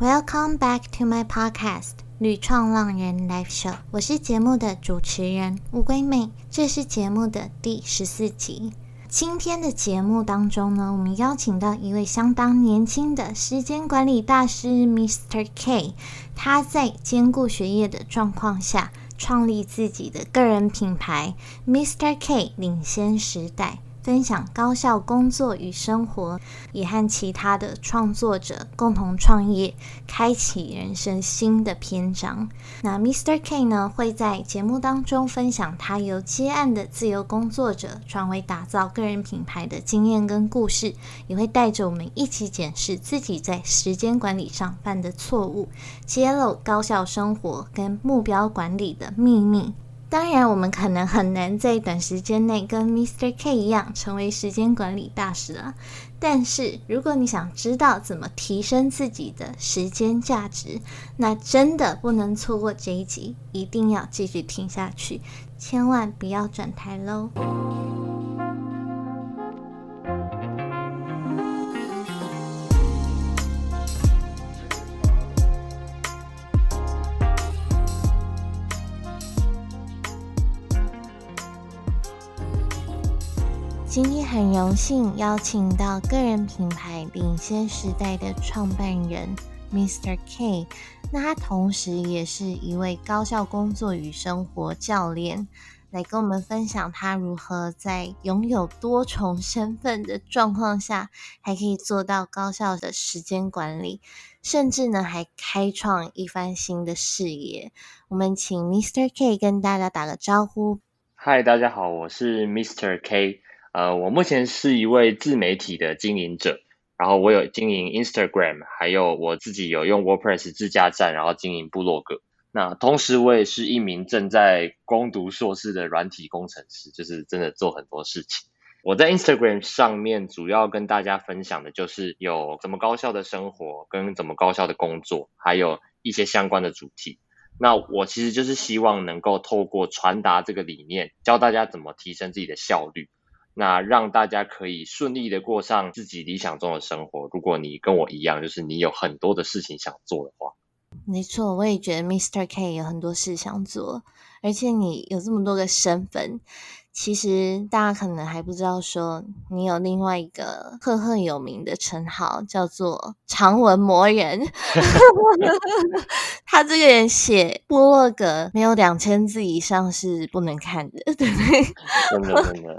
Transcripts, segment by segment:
Welcome back to my podcast《屡创浪人 Live Show》，我是节目的主持人乌龟妹，这是节目的第十四集。今天的节目当中呢，我们邀请到一位相当年轻的时间管理大师 Mr. K，他在兼顾学业的状况下，创立自己的个人品牌 Mr. K 领先时代。分享高效工作与生活，也和其他的创作者共同创业，开启人生新的篇章。那 Mr. K 呢，会在节目当中分享他由接案的自由工作者转为打造个人品牌的经验跟故事，也会带着我们一起检视自己在时间管理上犯的错误，揭露高效生活跟目标管理的秘密。当然，我们可能很难在短时间内跟 Mr. K 一样成为时间管理大师了。但是，如果你想知道怎么提升自己的时间价值，那真的不能错过这一集，一定要继续听下去，千万不要转台喽。今天很荣幸邀请到个人品牌领先时代的创办人 Mr. K，那他同时也是一位高效工作与生活教练，来跟我们分享他如何在拥有多重身份的状况下，还可以做到高效的时间管理，甚至呢还开创一番新的事业。我们请 Mr. K 跟大家打个招呼。嗨，大家好，我是 Mr. K。呃，我目前是一位自媒体的经营者，然后我有经营 Instagram，还有我自己有用 WordPress 自家站，然后经营部落格。那同时我也是一名正在攻读硕士的软体工程师，就是真的做很多事情。我在 Instagram 上面主要跟大家分享的就是有怎么高效的生活，跟怎么高效的工作，还有一些相关的主题。那我其实就是希望能够透过传达这个理念，教大家怎么提升自己的效率。那让大家可以顺利的过上自己理想中的生活。如果你跟我一样，就是你有很多的事情想做的话，没错，我也觉得 Mr. K 有很多事想做，而且你有这么多个身份，其实大家可能还不知道，说你有另外一个赫赫有名的称号，叫做长文魔人。他这个人写部落格没有两千字以上是不能看的，对不对？真的真的。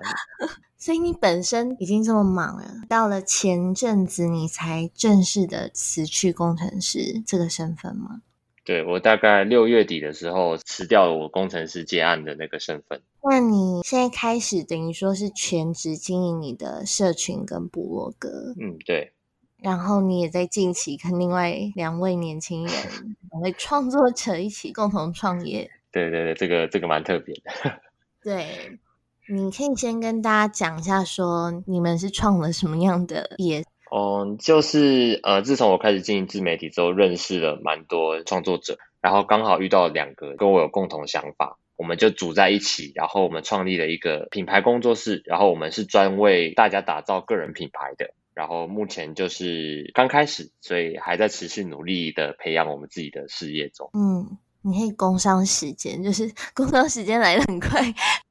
所以你本身已经这么忙了，到了前阵子你才正式的辞去工程师这个身份吗？对，我大概六月底的时候辞掉了我工程师接案的那个身份。那你现在开始等于说是全职经营你的社群跟部落格？嗯，对。然后你也在近期跟另外两位年轻人，两位创作者一起共同创业。对对对，这个这个蛮特别的。对。你可以先跟大家讲一下，说你们是创了什么样的业？哦，就是呃，自从我开始经营自媒体之后，认识了蛮多创作者，然后刚好遇到两个跟我有共同想法，我们就组在一起，然后我们创立了一个品牌工作室，然后我们是专为大家打造个人品牌的，然后目前就是刚开始，所以还在持续努力的培养我们自己的事业中。嗯，你可以工商时间，就是工商时间来的很快。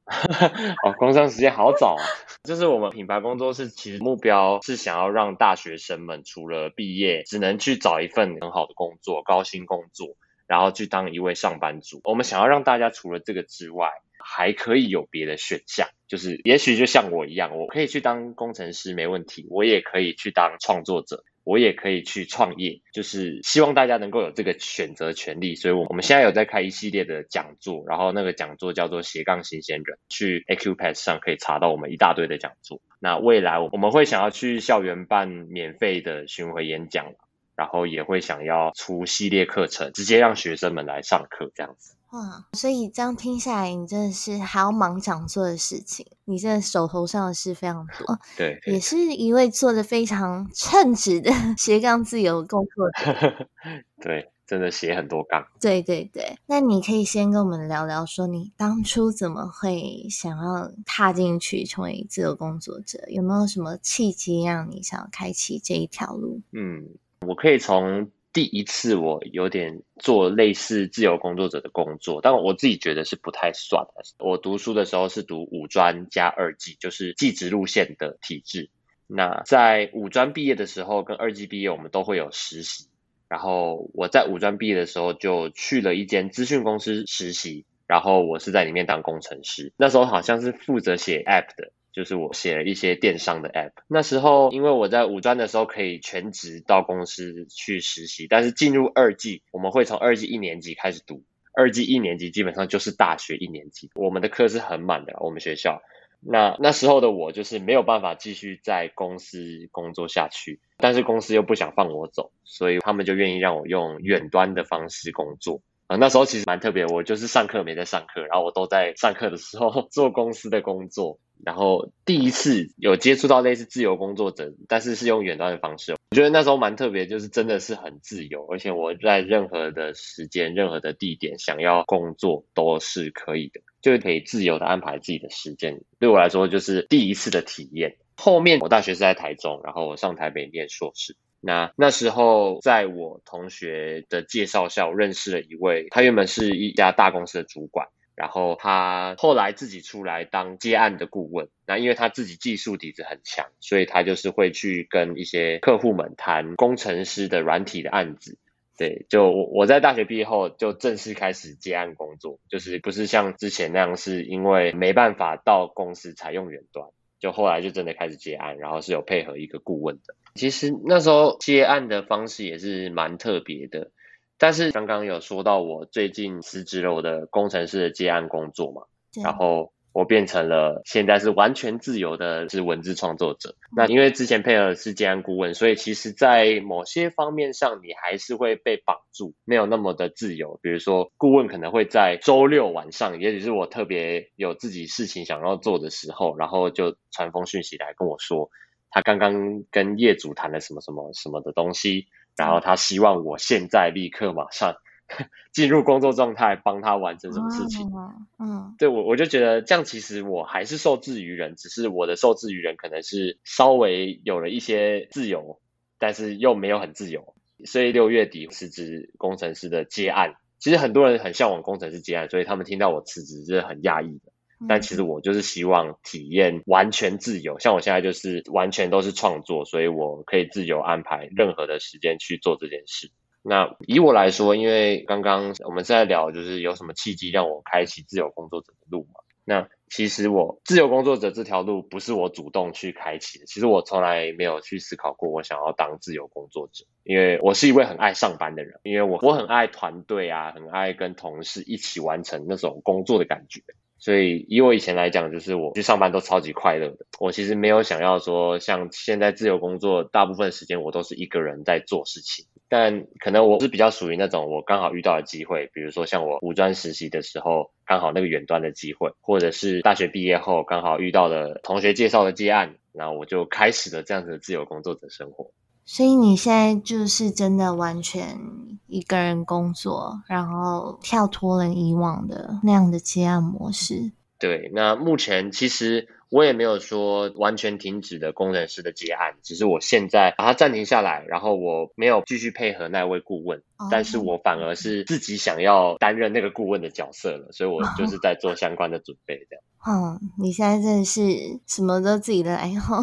哦，工商时间好早啊！就是我们品牌工作室，其实目标是想要让大学生们除了毕业只能去找一份很好的工作、高薪工作，然后去当一位上班族。我们想要让大家除了这个之外，还可以有别的选项。就是也许就像我一样，我可以去当工程师没问题，我也可以去当创作者。我也可以去创业，就是希望大家能够有这个选择权利。所以，我我们现在有在开一系列的讲座，然后那个讲座叫做斜杠新鲜人，去 A Q Pads 上可以查到我们一大堆的讲座。那未来我们会想要去校园办免费的巡回演讲，然后也会想要出系列课程，直接让学生们来上课这样子。哇，所以这样听下来，你真的是还要忙讲座的事情，你这手头上的事非常多。对，也是一位做的非常称职的 斜杠自由工作者。对，真的斜很多杠。对对对，那你可以先跟我们聊聊，说你当初怎么会想要踏进去成为自由工作者？有没有什么契机让你想要开启这一条路？嗯，我可以从。第一次我有点做类似自由工作者的工作，但我自己觉得是不太算的。我读书的时候是读五专加二技，就是技职路线的体制。那在五专毕业的时候跟二技毕业，我们都会有实习。然后我在五专毕业的时候就去了一间资讯公司实习，然后我是在里面当工程师。那时候好像是负责写 App 的。就是我写了一些电商的 app，那时候因为我在五专的时候可以全职到公司去实习，但是进入二季，我们会从二季一年级开始读，二季一年级基本上就是大学一年级，我们的课是很满的，我们学校。那那时候的我就是没有办法继续在公司工作下去，但是公司又不想放我走，所以他们就愿意让我用远端的方式工作。啊，那时候其实蛮特别，我就是上课没在上课，然后我都在上课的时候 做公司的工作。然后第一次有接触到类似自由工作者，但是是用远端的方式，我觉得那时候蛮特别，就是真的是很自由，而且我在任何的时间、任何的地点想要工作都是可以的，就是可以自由的安排自己的时间。对我来说，就是第一次的体验。后面我大学是在台中，然后我上台北念硕士。那那时候在我同学的介绍下，我认识了一位，他原本是一家大公司的主管。然后他后来自己出来当接案的顾问，那因为他自己技术底子很强，所以他就是会去跟一些客户们谈工程师的软体的案子。对，就我我在大学毕业后就正式开始接案工作，就是不是像之前那样是因为没办法到公司采用远端，就后来就真的开始接案，然后是有配合一个顾问的。其实那时候接案的方式也是蛮特别的。但是刚刚有说到我最近辞职了我的工程师的接案工作嘛，然后我变成了现在是完全自由的是文字创作者。那因为之前配合是建安顾问，所以其实在某些方面上你还是会被绑住，没有那么的自由。比如说顾问可能会在周六晚上，也许是我特别有自己事情想要做的时候，然后就传封讯息来跟我说，他刚刚跟业主谈了什么什么什么的东西。然后他希望我现在立刻马上 进入工作状态，帮他完成什么事情。嗯，对我我就觉得这样，其实我还是受制于人，只是我的受制于人可能是稍微有了一些自由，但是又没有很自由。所以六月底辞职工程师的接案，其实很多人很向往工程师接案，所以他们听到我辞职是很讶异的。但其实我就是希望体验完全自由，像我现在就是完全都是创作，所以我可以自由安排任何的时间去做这件事。那以我来说，因为刚刚我们在聊，就是有什么契机让我开启自由工作者的路嘛？那其实我自由工作者这条路不是我主动去开启的，其实我从来没有去思考过我想要当自由工作者，因为我是一位很爱上班的人，因为我我很爱团队啊，很爱跟同事一起完成那种工作的感觉。所以以我以前来讲，就是我去上班都超级快乐的。我其实没有想要说，像现在自由工作，大部分时间我都是一个人在做事情。但可能我是比较属于那种，我刚好遇到的机会，比如说像我五专实习的时候，刚好那个远端的机会，或者是大学毕业后刚好遇到的同学介绍的接案，然后我就开始了这样子的自由工作者生活。所以你现在就是真的完全一个人工作，然后跳脱了以往的那样的接案模式。对，那目前其实。我也没有说完全停止的工程师的结案，只是我现在把它暂停下来，然后我没有继续配合那位顾问，但是我反而是自己想要担任那个顾问的角色了，所以我就是在做相关的准备这样。嗯，你现在真的是什么都自己的爱好。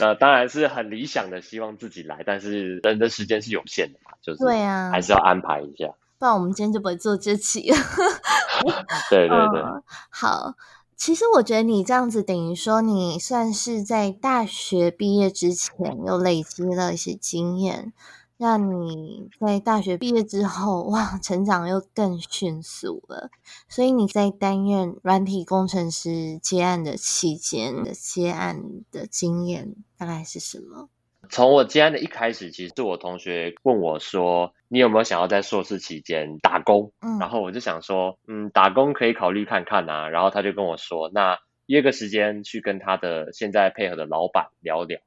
那当然是很理想的，希望自己来，但是人的时间是有限的嘛，就是对啊，还是要安排一下，不然我们今天就不会做这期。对对对，好。其实我觉得你这样子等于说，你算是在大学毕业之前又累积了一些经验，让你在大学毕业之后，哇，成长又更迅速了。所以你在担任软体工程师接案的期间的接案的经验大概是什么？从我接案的一开始，其实是我同学问我说：“你有没有想要在硕士期间打工？”嗯，然后我就想说：“嗯，打工可以考虑看看啊。”然后他就跟我说：“那约个时间去跟他的现在配合的老板聊聊。”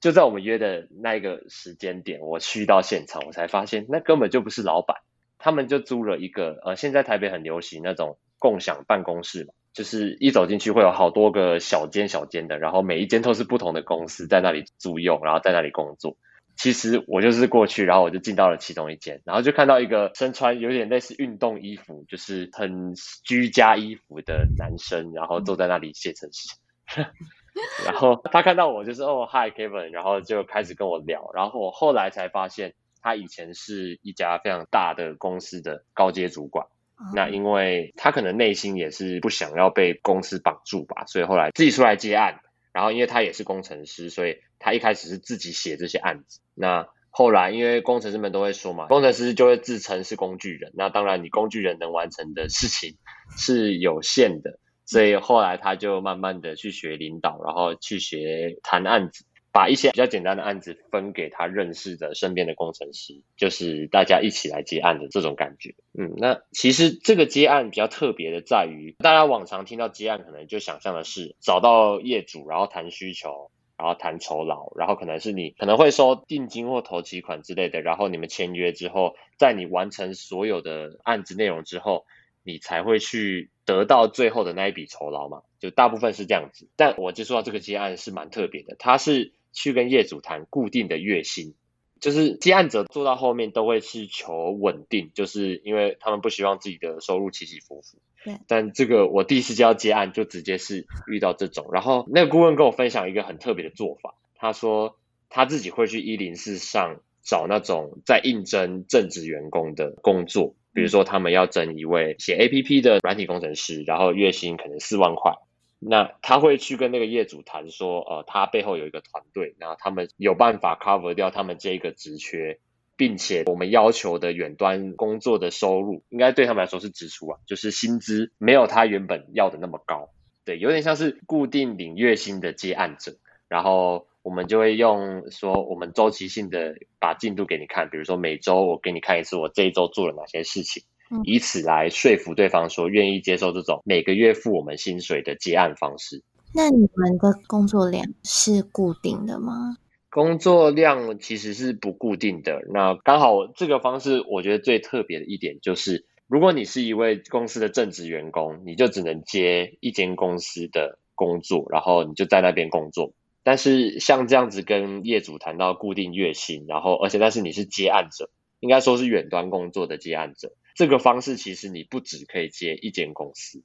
就在我们约的那一个时间点，我去到现场，我才发现那根本就不是老板，他们就租了一个呃，现在台北很流行那种共享办公室嘛。就是一走进去会有好多个小间小间的，然后每一间都是不同的公司在那里租用，然后在那里工作。其实我就是过去，然后我就进到了其中一间，然后就看到一个身穿有点类似运动衣服，就是很居家衣服的男生，然后坐在那里写程式。然后他看到我就是哦，Hi Kevin，然后就开始跟我聊。然后我后来才发现，他以前是一家非常大的公司的高阶主管。那因为他可能内心也是不想要被公司绑住吧，所以后来自己出来接案。然后因为他也是工程师，所以他一开始是自己写这些案子。那后来因为工程师们都会说嘛，工程师就会自称是工具人。那当然，你工具人能完成的事情 是有限的。所以后来他就慢慢的去学领导，然后去学谈案子，把一些比较简单的案子分给他认识的身边的工程师，就是大家一起来接案的这种感觉。嗯，那其实这个接案比较特别的在于，大家往常听到接案，可能就想象的是找到业主，然后谈需求，然后谈酬劳，然后可能是你可能会收定金或投期款之类的，然后你们签约之后，在你完成所有的案子内容之后。你才会去得到最后的那一笔酬劳嘛？就大部分是这样子。但我接触到这个接案是蛮特别的，它是去跟业主谈固定的月薪，就是接案者做到后面都会是求稳定，就是因为他们不希望自己的收入起起伏伏。对。但这个我第一次接到接案就直接是遇到这种，然后那个顾问跟我分享一个很特别的做法，他说他自己会去一零四上找那种在应征正职员工的工作。比如说，他们要征一位写 A P P 的软体工程师，然后月薪可能四万块，那他会去跟那个业主谈说，呃，他背后有一个团队，然后他们有办法 cover 掉他们这个职缺，并且我们要求的远端工作的收入，应该对他们来说是支出啊，就是薪资没有他原本要的那么高，对，有点像是固定领月薪的接案者，然后。我们就会用说，我们周期性的把进度给你看，比如说每周我给你看一次，我这一周做了哪些事情，以此来说服对方说愿意接受这种每个月付我们薪水的结案方式。那你们的工作量是固定的吗？工作量其实是不固定的。那刚好这个方式，我觉得最特别的一点就是，如果你是一位公司的正职员工，你就只能接一间公司的工作，然后你就在那边工作。但是像这样子跟业主谈到固定月薪，然后而且但是你是接案者，应该说是远端工作的接案者，这个方式其实你不只可以接一间公司，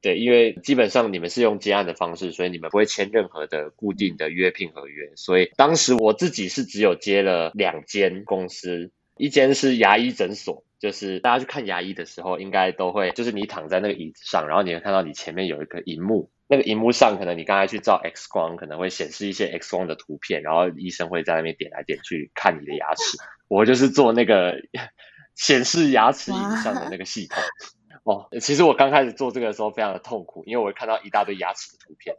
对，因为基本上你们是用接案的方式，所以你们不会签任何的固定的约聘合约，所以当时我自己是只有接了两间公司，一间是牙医诊所，就是大家去看牙医的时候，应该都会就是你躺在那个椅子上，然后你会看到你前面有一个荧幕。那个荧幕上，可能你刚才去照 X 光，可能会显示一些 X 光的图片，然后医生会在那边点来点去看你的牙齿。我就是做那个显示牙齿影像的那个系统。哦，其实我刚开始做这个的时候非常的痛苦，因为我会看到一大堆牙齿的图片，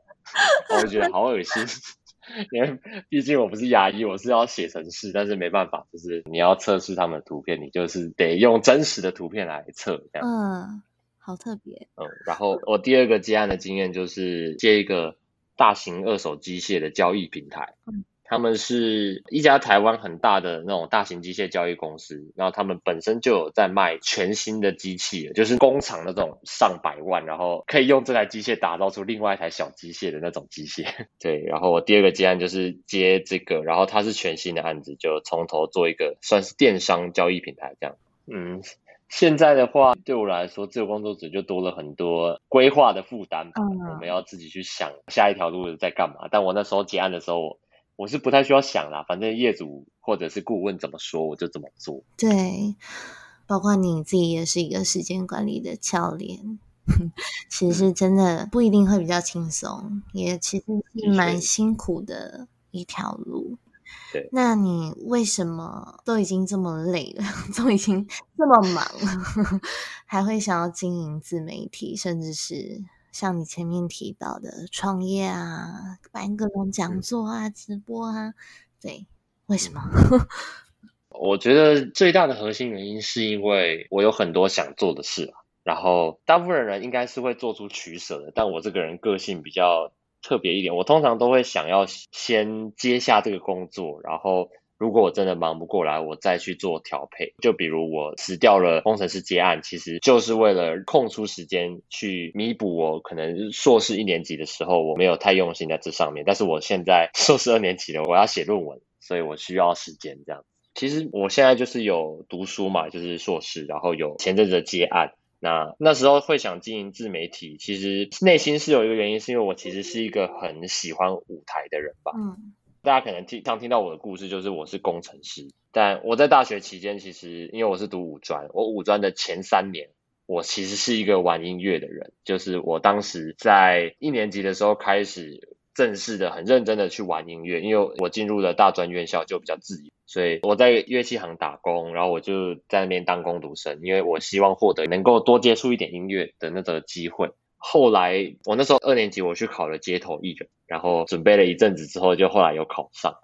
我就觉得好恶心。因为毕竟我不是牙医，我是要写程式，但是没办法，就是你要测试他们的图片，你就是得用真实的图片来测这样。嗯。好特别，嗯，然后我第二个接案的经验就是接一个大型二手机械的交易平台，嗯，他们是一家台湾很大的那种大型机械交易公司，然后他们本身就有在卖全新的机器，就是工厂那种上百万，然后可以用这台机械打造出另外一台小机械的那种机械，对，然后我第二个接案就是接这个，然后它是全新的案子，就从头做一个算是电商交易平台这样，嗯。现在的话，对我来说，自由工作者就多了很多规划的负担。嗯，我们要自己去想下一条路在干嘛。但我那时候结案的时候，我是不太需要想啦，反正业主或者是顾问怎么说，我就怎么做。对，包括你自己也是一个时间管理的教练，其实真的不一定会比较轻松，也其实是蛮辛苦的一条路。对，那你为什么都已经这么累了，都已经这么忙了，还会想要经营自媒体，甚至是像你前面提到的创业啊，办各种讲座啊、直播啊？对，为什么？我觉得最大的核心原因是因为我有很多想做的事啊，然后大部分人应该是会做出取舍的，但我这个人个性比较。特别一点，我通常都会想要先接下这个工作，然后如果我真的忙不过来，我再去做调配。就比如我辞掉了工程师接案，其实就是为了空出时间去弥补我可能硕士一年级的时候我没有太用心在这上面。但是我现在 硕士二年级了，我要写论文，所以我需要时间这样。其实我现在就是有读书嘛，就是硕士，然后有前阵子的接案。那那时候会想经营自媒体，其实内心是有一个原因，是因为我其实是一个很喜欢舞台的人吧。嗯。大家可能听常听到我的故事，就是我是工程师。但我在大学期间，其实因为我是读五专，我五专的前三年，我其实是一个玩音乐的人。就是我当时在一年级的时候开始正式的、很认真的去玩音乐，因为我进入了大专院校就比较自由，所以我在乐器行打工，然后我就在那边当工读生，因为我希望获得能够多接触一点音乐的那个机会。后来我那时候二年级，我去考了街头艺人，然后准备了一阵子之后，就后来有考上。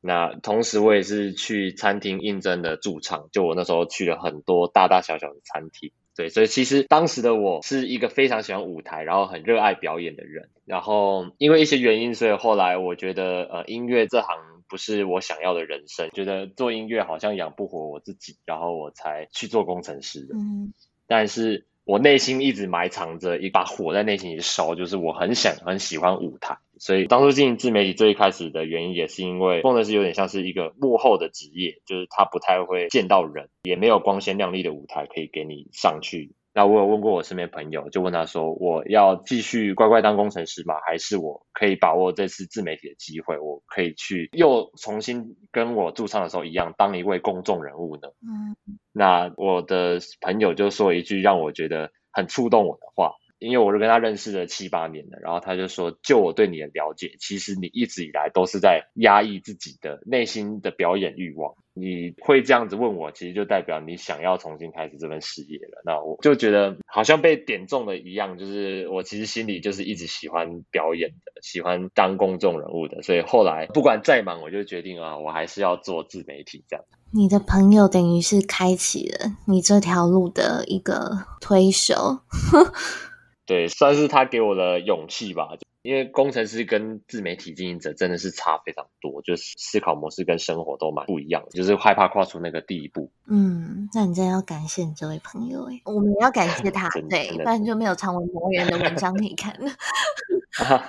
那同时我也是去餐厅应征的驻唱，就我那时候去了很多大大小小的餐厅。对，所以其实当时的我是一个非常喜欢舞台，然后很热爱表演的人。然后因为一些原因，所以后来我觉得呃音乐这行不是我想要的人生，觉得做音乐好像养不活我自己，然后我才去做工程师的。嗯，但是。我内心一直埋藏着一把火在内心里烧，就是我很想很喜欢舞台，所以当初进自媒体最一开始的原因，也是因为工程师有点像是一个幕后的职业，就是他不太会见到人，也没有光鲜亮丽的舞台可以给你上去。那我有问过我身边朋友，就问他说：“我要继续乖乖当工程师吗？还是我可以把握这次自媒体的机会，我可以去又重新跟我驻唱的时候一样，当一位公众人物呢？”嗯，那我的朋友就说一句让我觉得很触动我的话。因为我是跟他认识了七八年了，然后他就说，就我对你的了解，其实你一直以来都是在压抑自己的内心的表演欲望。你会这样子问我，其实就代表你想要重新开始这份事业了。那我就觉得好像被点中了一样，就是我其实心里就是一直喜欢表演的，喜欢当公众人物的。所以后来不管再忙，我就决定啊，我还是要做自媒体这样。你的朋友等于是开启了你这条路的一个推手。对，算是他给我的勇气吧。因为工程师跟自媒体经营者真的是差非常多，就是思考模式跟生活都蛮不一样，就是害怕跨出那个第一步。嗯，那你真的要感谢你这位朋友哎，我们也要感谢他，对，不然就没有长文博人的文章可以看了。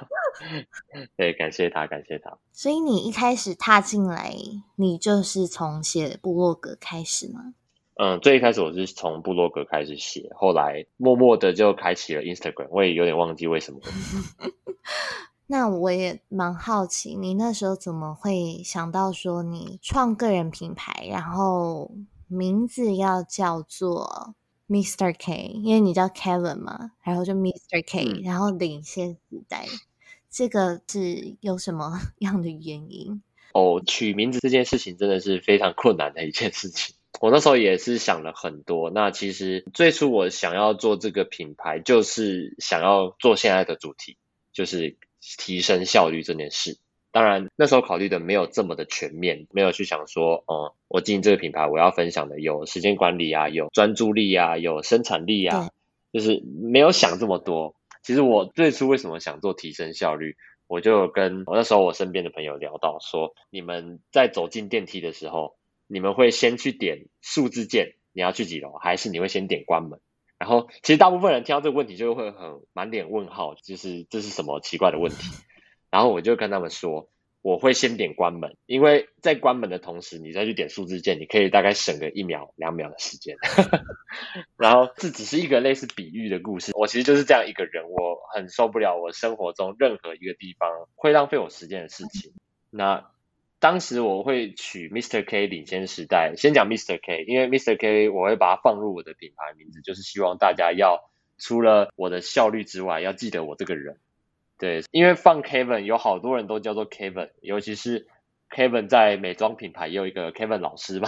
对，感谢他，感谢他。所以你一开始踏进来，你就是从写部落格开始吗？嗯，最一开始我是从部落格开始写，后来默默的就开启了 Instagram，我也有点忘记为什么。那我也蛮好奇，你那时候怎么会想到说你创个人品牌，然后名字要叫做 Mr. K，因为你叫 Kevin 嘛，然后就 Mr. K，然后领先时代，这个是有什么 样的原因？哦，取名字这件事情真的是非常困难的一件事情。我那时候也是想了很多。那其实最初我想要做这个品牌，就是想要做现在的主题，就是提升效率这件事。当然那时候考虑的没有这么的全面，没有去想说，嗯，我经营这个品牌，我要分享的有时间管理啊，有专注力啊，有生产力啊，就是没有想这么多。其实我最初为什么想做提升效率，我就跟我那时候我身边的朋友聊到说，你们在走进电梯的时候。你们会先去点数字键，你要去几楼，还是你会先点关门？然后其实大部分人听到这个问题就会很满脸问号，就是这是什么奇怪的问题？然后我就跟他们说，我会先点关门，因为在关门的同时，你再去点数字键，你可以大概省个一秒两秒的时间。然后这只是一个类似比喻的故事，我其实就是这样一个人，我很受不了我生活中任何一个地方会浪费我时间的事情。那。当时我会取 Mr. K 领先时代，先讲 Mr. K，因为 Mr. K 我会把它放入我的品牌名字，就是希望大家要除了我的效率之外，要记得我这个人。对，因为放 Kevin 有好多人都叫做 Kevin，尤其是。Kevin 在美妆品牌也有一个 Kevin 老师吧，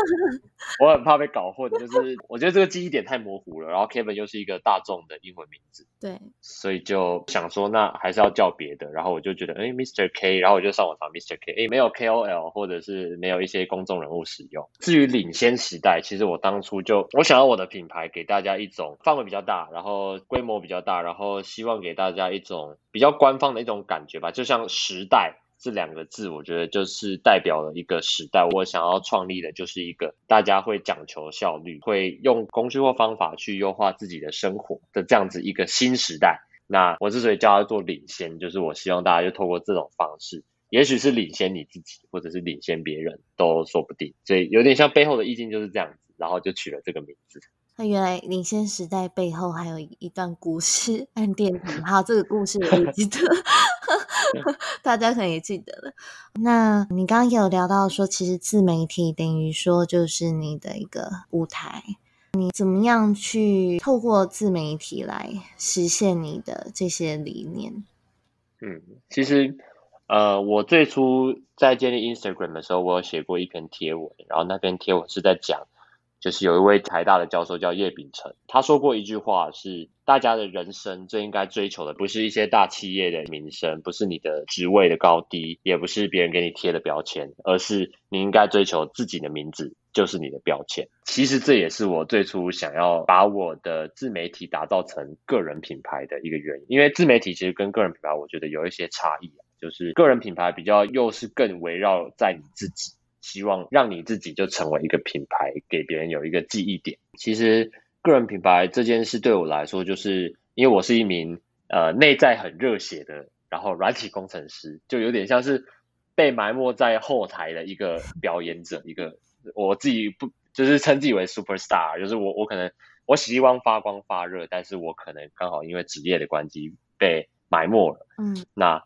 我很怕被搞混，就是我觉得这个记忆点太模糊了。然后 Kevin 又是一个大众的英文名字，对，所以就想说那还是要叫别的。然后我就觉得，哎，Mr. K，然后我就上网查 Mr. K，哎，没有 KOL 或者是没有一些公众人物使用。至于领先时代，其实我当初就我想要我的品牌给大家一种范围比较大，然后规模比较大，然后希望给大家一种比较官方的一种感觉吧，就像时代。这两个字，我觉得就是代表了一个时代。我想要创立的就是一个大家会讲求效率，会用工具或方法去优化自己的生活的这样子一个新时代。那我之所以叫它做领先，就是我希望大家就透过这种方式，也许是领先你自己，或者是领先别人都说不定。所以有点像背后的意境就是这样子，然后就取了这个名字。那原来领先时代背后还有一段故事，暗电影哈，这个故事我记得，大家可能也记得了。那你刚刚有聊到说，其实自媒体等于说就是你的一个舞台，你怎么样去透过自媒体来实现你的这些理念？嗯，其实呃，我最初在建立 Instagram 的时候，我有写过一篇贴文，然后那篇贴文是在讲。就是有一位台大的教授叫叶秉成，他说过一句话，是大家的人生最应该追求的，不是一些大企业的名声，不是你的职位的高低，也不是别人给你贴的标签，而是你应该追求自己的名字就是你的标签。其实这也是我最初想要把我的自媒体打造成个人品牌的一个原因，因为自媒体其实跟个人品牌我觉得有一些差异，就是个人品牌比较又是更围绕在你自己。希望让你自己就成为一个品牌，给别人有一个记忆点。其实个人品牌这件事对我来说，就是因为我是一名呃内在很热血的，然后软体工程师，就有点像是被埋没在后台的一个表演者，一个我自己不就是称自己为 super star，就是我我可能我希望发光发热，但是我可能刚好因为职业的关系被埋没了。嗯，那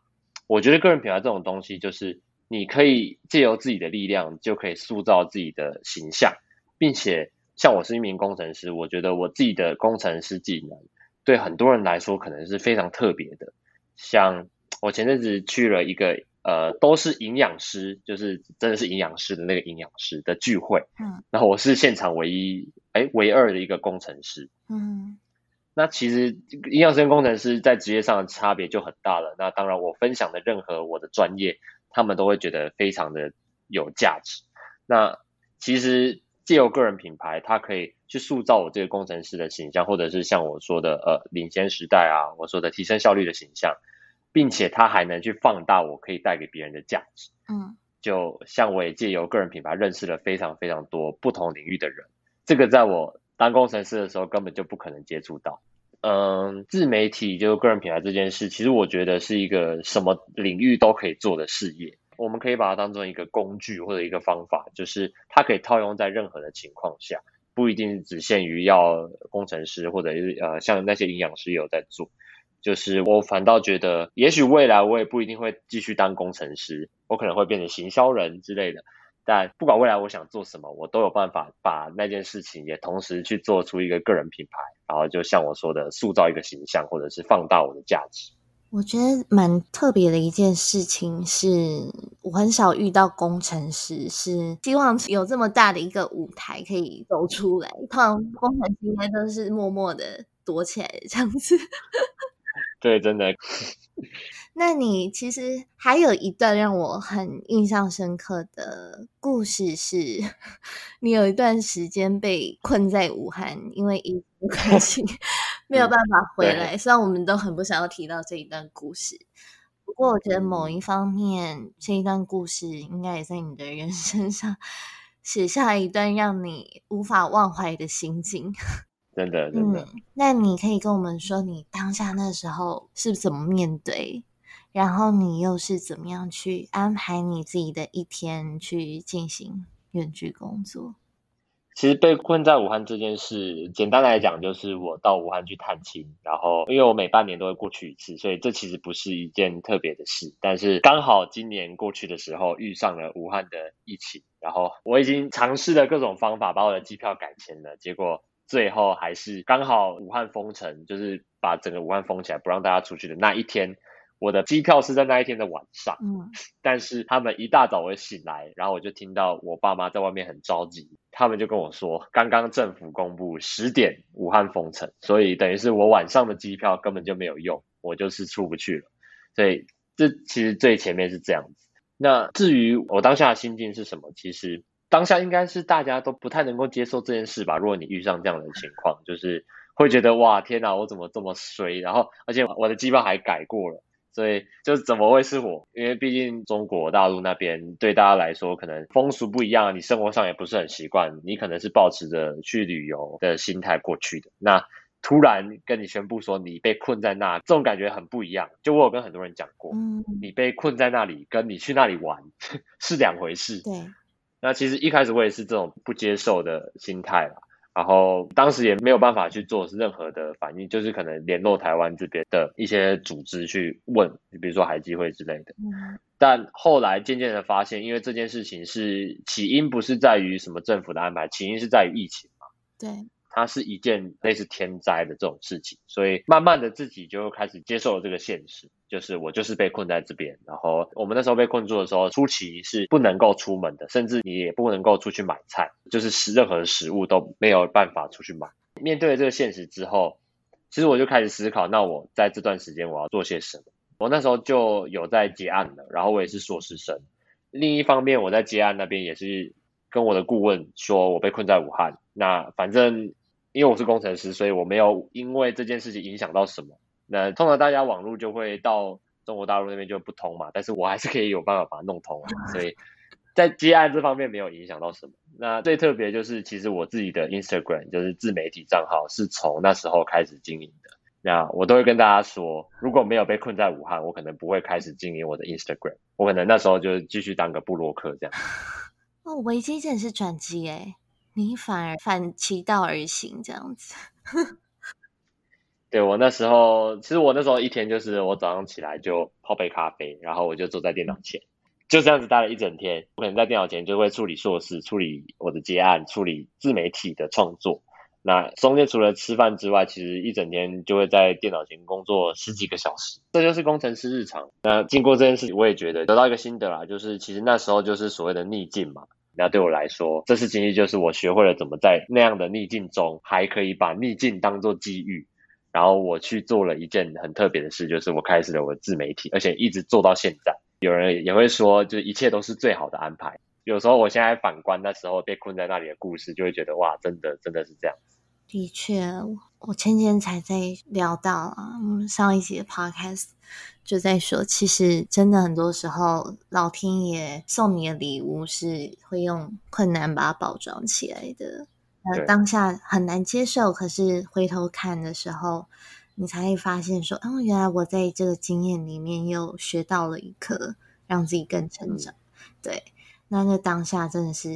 我觉得个人品牌这种东西就是。你可以借由自己的力量，就可以塑造自己的形象，并且像我是一名工程师，我觉得我自己的工程师技能对很多人来说可能是非常特别的。像我前阵子去了一个呃，都是营养师，就是真的是营养师的那个营养师的聚会，嗯，然后我是现场唯一哎唯二的一个工程师，嗯，那其实营养师跟工程师在职业上的差别就很大了。那当然，我分享的任何我的专业。他们都会觉得非常的有价值。那其实借由个人品牌，它可以去塑造我这个工程师的形象，或者是像我说的呃领先时代啊，我说的提升效率的形象，并且它还能去放大我可以带给别人的价值。嗯，就像我也借由个人品牌认识了非常非常多不同领域的人，这个在我当工程师的时候根本就不可能接触到。嗯，自媒体就是个人品牌这件事，其实我觉得是一个什么领域都可以做的事业。我们可以把它当做一个工具或者一个方法，就是它可以套用在任何的情况下，不一定只限于要工程师或者是呃像那些营养师有在做。就是我反倒觉得，也许未来我也不一定会继续当工程师，我可能会变成行销人之类的。但不管未来我想做什么，我都有办法把那件事情也同时去做出一个个人品牌，然后就像我说的，塑造一个形象，或者是放大我的价值。我觉得蛮特别的一件事情是，我很少遇到工程师是希望有这么大的一个舞台可以走出来。通常工程师应该都是默默的躲起来这样子。对，真的。那你其实还有一段让我很印象深刻的故事，是你有一段时间被困在武汉，因为疫情关系 没有办法回来。虽然我们都很不想要提到这一段故事，不过我觉得某一方面，这一段故事应该也在你的人生上 写下一段让你无法忘怀的心境。真的，真的。那你可以跟我们说，你当下那时候是怎么面对？然后你又是怎么样去安排你自己的一天去进行远距工作？其实被困在武汉这件事，简单来讲就是我到武汉去探亲，然后因为我每半年都会过去一次，所以这其实不是一件特别的事。但是刚好今年过去的时候遇上了武汉的疫情，然后我已经尝试了各种方法把我的机票改签了，结果。最后还是刚好武汉封城，就是把整个武汉封起来，不让大家出去的那一天，我的机票是在那一天的晚上。嗯，但是他们一大早我醒来，然后我就听到我爸妈在外面很着急，他们就跟我说，刚刚政府公布十点武汉封城，所以等于是我晚上的机票根本就没有用，我就是出不去了。所以这其实最前面是这样子。那至于我当下的心境是什么，其实。当下应该是大家都不太能够接受这件事吧。如果你遇上这样的情况，就是会觉得哇天哪，我怎么这么衰？然后而且我的机票还改过了，所以就怎么会是我？因为毕竟中国大陆那边对大家来说可能风俗不一样，你生活上也不是很习惯，你可能是抱持着去旅游的心态过去的。那突然跟你宣布说你被困在那，这种感觉很不一样。就我有跟很多人讲过，你被困在那里，跟你去那里玩 是两回事。对。那其实一开始我也是这种不接受的心态啦，然后当时也没有办法去做任何的反应，就是可能联络台湾这边的一些组织去问，比如说海基会之类的。嗯。但后来渐渐的发现，因为这件事情是起因不是在于什么政府的安排，起因是在于疫情嘛。对。它是一件类似天灾的这种事情，所以慢慢的自己就开始接受了这个现实，就是我就是被困在这边。然后我们那时候被困住的时候，初期是不能够出门的，甚至你也不能够出去买菜，就是食任何食物都没有办法出去买。面对这个现实之后，其实我就开始思考，那我在这段时间我要做些什么？我那时候就有在接案了，然后我也是硕士生。另一方面，我在接案那边也是跟我的顾问说，我被困在武汉，那反正。因为我是工程师，所以我没有因为这件事情影响到什么。那通常大家网络就会到中国大陆那边就不通嘛，但是我还是可以有办法把它弄通，所以在接案这方面没有影响到什么。那最特别就是，其实我自己的 Instagram 就是自媒体账号，是从那时候开始经营的。那我都会跟大家说，如果没有被困在武汉，我可能不会开始经营我的 Instagram，我可能那时候就继续当个布洛克这样。哦，危机真的是转机哎。你反而反其道而行这样子，对我那时候，其实我那时候一天就是我早上起来就泡杯咖啡，然后我就坐在电脑前，就这样子待了一整天。我可能在电脑前就会处理硕士、处理我的结案、处理自媒体的创作。那中间除了吃饭之外，其实一整天就会在电脑前工作十几个小时，这就是工程师日常。那经过这件事情，我也觉得得到一个心得啦，就是其实那时候就是所谓的逆境嘛。那对我来说，这次经历就是我学会了怎么在那样的逆境中，还可以把逆境当做机遇。然后我去做了一件很特别的事，就是我开始了我的自媒体，而且一直做到现在。有人也会说，就一切都是最好的安排。有时候我现在反观那时候被困在那里的故事，就会觉得哇，真的真的是这样子。的确，我前天才在聊到啊，上一集的 podcast 就在说，其实真的很多时候，老天爷送你的礼物是会用困难把它包装起来的。那当下很难接受，可是回头看的时候，你才会发现说，哦，原来我在这个经验里面又学到了一课，让自己更成长。对。那那当下真的是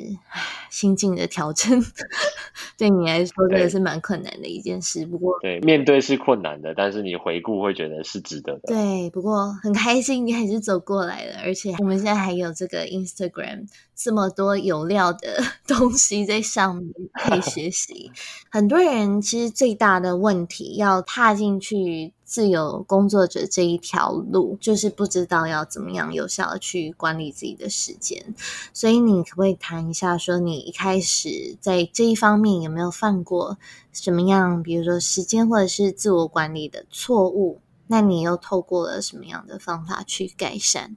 心境的调整，对你来说真的是蛮困难的一件事。不过，对面对是困难的，但是你回顾会觉得是值得的。对，不过很开心你还是走过来了，而且我们现在还有这个 Instagram 这么多有料的 东西在上面可以学习。很多人其实最大的问题要踏进去。自由工作者这一条路，就是不知道要怎么样有效的去管理自己的时间。所以，你可不可以谈一下，说你一开始在这一方面有没有犯过什么样，比如说时间或者是自我管理的错误？那你又透过了什么样的方法去改善？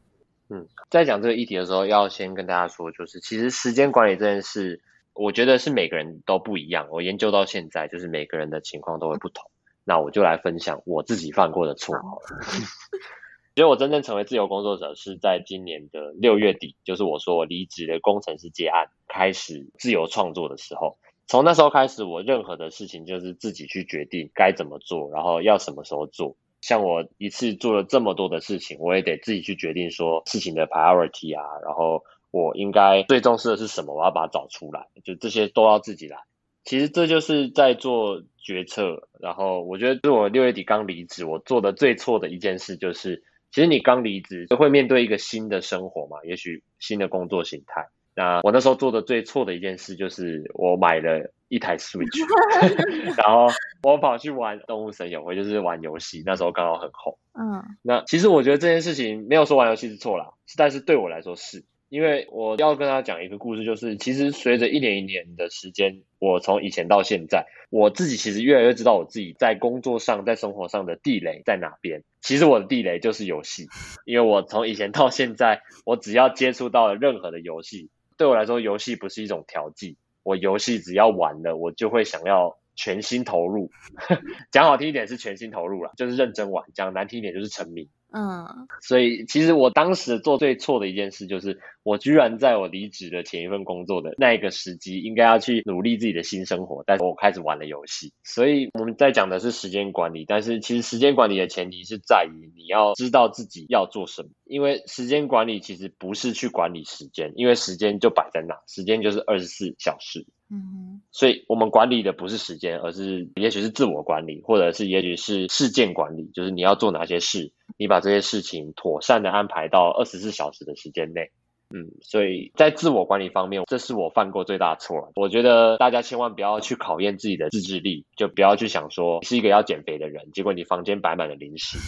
嗯，在讲这个议题的时候，要先跟大家说，就是其实时间管理这件事，我觉得是每个人都不一样。我研究到现在，就是每个人的情况都会不同。那我就来分享我自己犯过的错好了。其实我真正成为自由工作者是在今年的六月底，就是我说我离职的工程师结案，开始自由创作的时候。从那时候开始，我任何的事情就是自己去决定该怎么做，然后要什么时候做。像我一次做了这么多的事情，我也得自己去决定说事情的 priority 啊，然后我应该最重视的是什么，我要把它找出来，就这些都要自己来。其实这就是在做决策，然后我觉得，是我六月底刚离职，我做的最错的一件事就是，其实你刚离职就会面对一个新的生活嘛，也许新的工作形态。那我那时候做的最错的一件事就是，我买了一台 Switch，然后我跑去玩《动物神友会》，就是玩游戏，那时候刚好很红。嗯，那其实我觉得这件事情没有说玩游戏是错啦，但是对我来说是。因为我要跟他讲一个故事，就是其实随着一年一年的时间，我从以前到现在，我自己其实越来越知道我自己在工作上、在生活上的地雷在哪边。其实我的地雷就是游戏，因为我从以前到现在，我只要接触到了任何的游戏，对我来说，游戏不是一种调剂，我游戏只要玩了，我就会想要全心投入。讲好听一点是全心投入了，就是认真玩；讲难听一点就是沉迷。嗯，所以其实我当时做最错的一件事就是，我居然在我离职的前一份工作的那一个时机，应该要去努力自己的新生活，但是我开始玩了游戏。所以我们在讲的是时间管理，但是其实时间管理的前提是在于你要知道自己要做什么，因为时间管理其实不是去管理时间，因为时间就摆在那，时间就是二十四小时。嗯，所以我们管理的不是时间，而是也许是自我管理，或者是也许是事件管理，就是你要做哪些事，你把这些事情妥善的安排到二十四小时的时间内。嗯，所以在自我管理方面，这是我犯过最大错。我觉得大家千万不要去考验自己的自制力，就不要去想说是一个要减肥的人，结果你房间摆满了零食。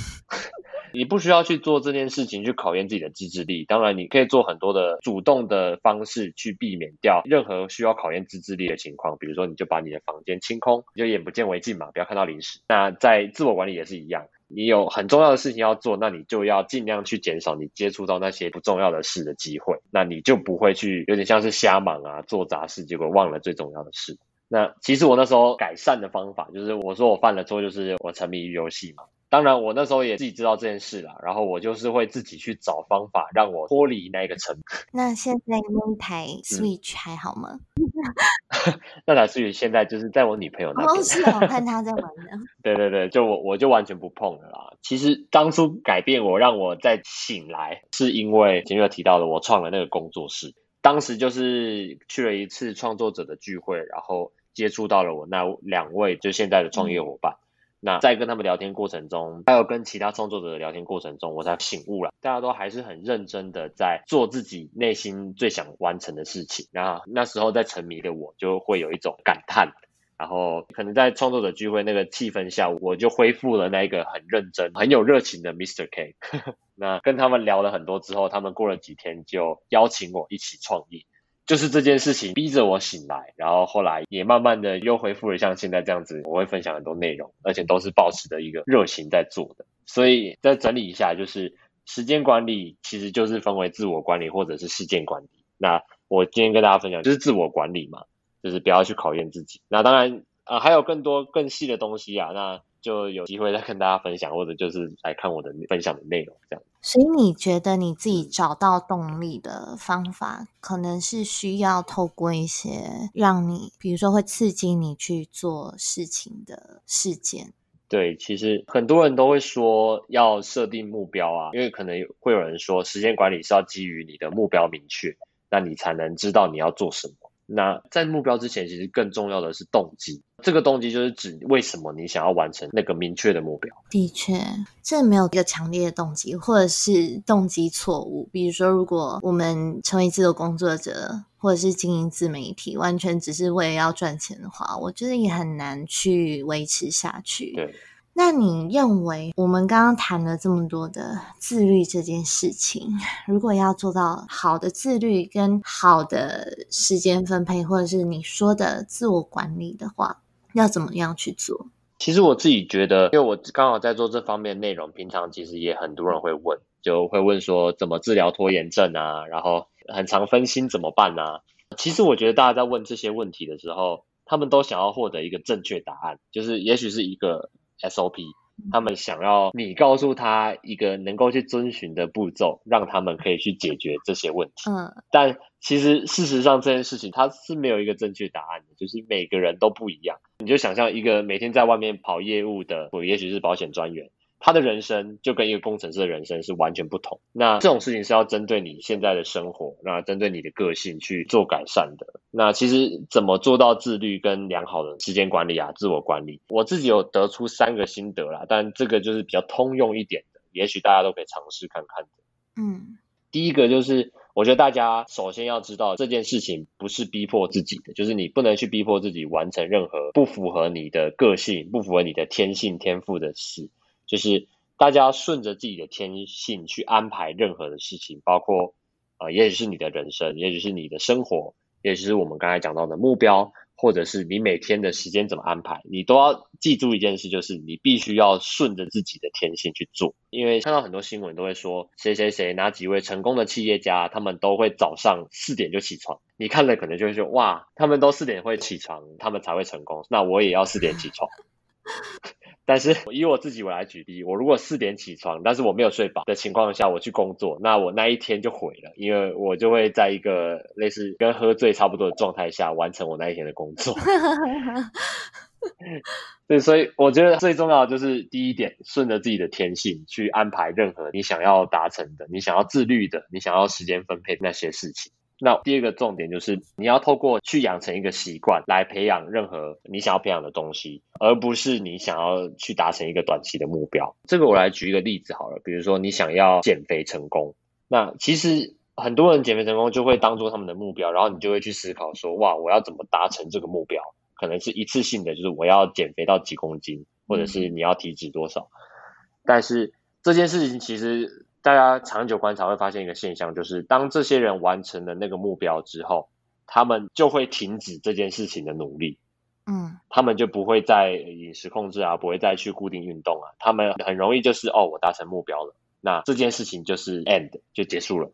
你不需要去做这件事情去考验自己的自制力，当然你可以做很多的主动的方式去避免掉任何需要考验自制力的情况，比如说你就把你的房间清空，就眼不见为净嘛，不要看到零食。那在自我管理也是一样，你有很重要的事情要做，那你就要尽量去减少你接触到那些不重要的事的机会，那你就不会去有点像是瞎忙啊，做杂事，结果忘了最重要的事。那其实我那时候改善的方法就是我说我犯了错，就是我沉迷于游戏嘛。当然，我那时候也自己知道这件事了，然后我就是会自己去找方法让我脱离那个沉。那现在那台 Switch 还好吗？那台 Switch 现在就是在我女朋友那边，是我看她在玩的。对对对，就我我就完全不碰了啦。其实当初改变我让我再醒来，是因为前面有提到的，我创了那个工作室。当时就是去了一次创作者的聚会，然后接触到了我那两位就现在的创业伙伴。那在跟他们聊天过程中，还有跟其他创作者的聊天过程中，我才醒悟了，大家都还是很认真的在做自己内心最想完成的事情。然后那时候在沉迷的我，就会有一种感叹。然后可能在创作者聚会那个气氛下，我就恢复了那个很认真、很有热情的 Mr. K。那跟他们聊了很多之后，他们过了几天就邀请我一起创业。就是这件事情逼着我醒来，然后后来也慢慢的又恢复了像现在这样子，我会分享很多内容，而且都是保持的一个热情在做的。所以再整理一下，就是时间管理其实就是分为自我管理或者是事件管理。那我今天跟大家分享就是自我管理嘛，就是不要去考验自己。那当然啊，还有更多更细的东西啊，那。就有机会再跟大家分享，或者就是来看我的分享的内容这样。所以你觉得你自己找到动力的方法，可能是需要透过一些让你，比如说会刺激你去做事情的事件。对，其实很多人都会说要设定目标啊，因为可能会有人说时间管理是要基于你的目标明确，那你才能知道你要做什么。那在目标之前，其实更重要的是动机。这个动机就是指为什么你想要完成那个明确的目标。的确，这没有一个强烈的动机，或者是动机错误。比如说，如果我们成为自由工作者，或者是经营自媒体，完全只是为了要赚钱的话，我觉得也很难去维持下去。对。那你认为我们刚刚谈了这么多的自律这件事情，如果要做到好的自律跟好的时间分配，或者是你说的自我管理的话，要怎么样去做？其实我自己觉得，因为我刚好在做这方面内容，平常其实也很多人会问，就会问说怎么治疗拖延症啊，然后很常分心怎么办啊？其实我觉得大家在问这些问题的时候，他们都想要获得一个正确答案，就是也许是一个。SOP，他们想要你告诉他一个能够去遵循的步骤，让他们可以去解决这些问题。嗯，但其实事实上这件事情它是没有一个正确答案的，就是每个人都不一样。你就想象一个每天在外面跑业务的，我也许是保险专员。他的人生就跟一个工程师的人生是完全不同。那这种事情是要针对你现在的生活，那针对你的个性去做改善的。那其实怎么做到自律跟良好的时间管理啊，自我管理，我自己有得出三个心得啦。但这个就是比较通用一点的，也许大家都可以尝试看看的。嗯，第一个就是我觉得大家首先要知道这件事情不是逼迫自己的，就是你不能去逼迫自己完成任何不符合你的个性、不符合你的天性天赋的事。就是大家顺着自己的天性去安排任何的事情，包括呃，也许是你的人生，也许是你的生活，也许是我们刚才讲到的目标，或者是你每天的时间怎么安排，你都要记住一件事，就是你必须要顺着自己的天性去做。因为看到很多新闻都会说，谁谁谁哪几位成功的企业家，他们都会早上四点就起床。你看了可能就会说，哇，他们都四点会起床，他们才会成功，那我也要四点起床。但是以我自己我来举例，我如果四点起床，但是我没有睡饱的情况下，我去工作，那我那一天就毁了，因为我就会在一个类似跟喝醉差不多的状态下完成我那一天的工作。对，所以我觉得最重要的就是第一点，顺着自己的天性去安排任何你想要达成的、你想要自律的、你想要时间分配那些事情。那第二个重点就是你要透过去养成一个习惯来培养任何你想要培养的东西，而不是你想要去达成一个短期的目标。这个我来举一个例子好了，比如说你想要减肥成功，那其实很多人减肥成功就会当做他们的目标，然后你就会去思考说，哇，我要怎么达成这个目标？可能是一次性的，就是我要减肥到几公斤，或者是你要体脂多少。但是这件事情其实大家长久观察会发现一个现象，就是当这些人完成了那个目标之后，他们就会停止这件事情的努力。嗯，他们就不会再饮食控制啊，不会再去固定运动啊，他们很容易就是哦，我达成目标了。那这件事情就是 end 就结束了，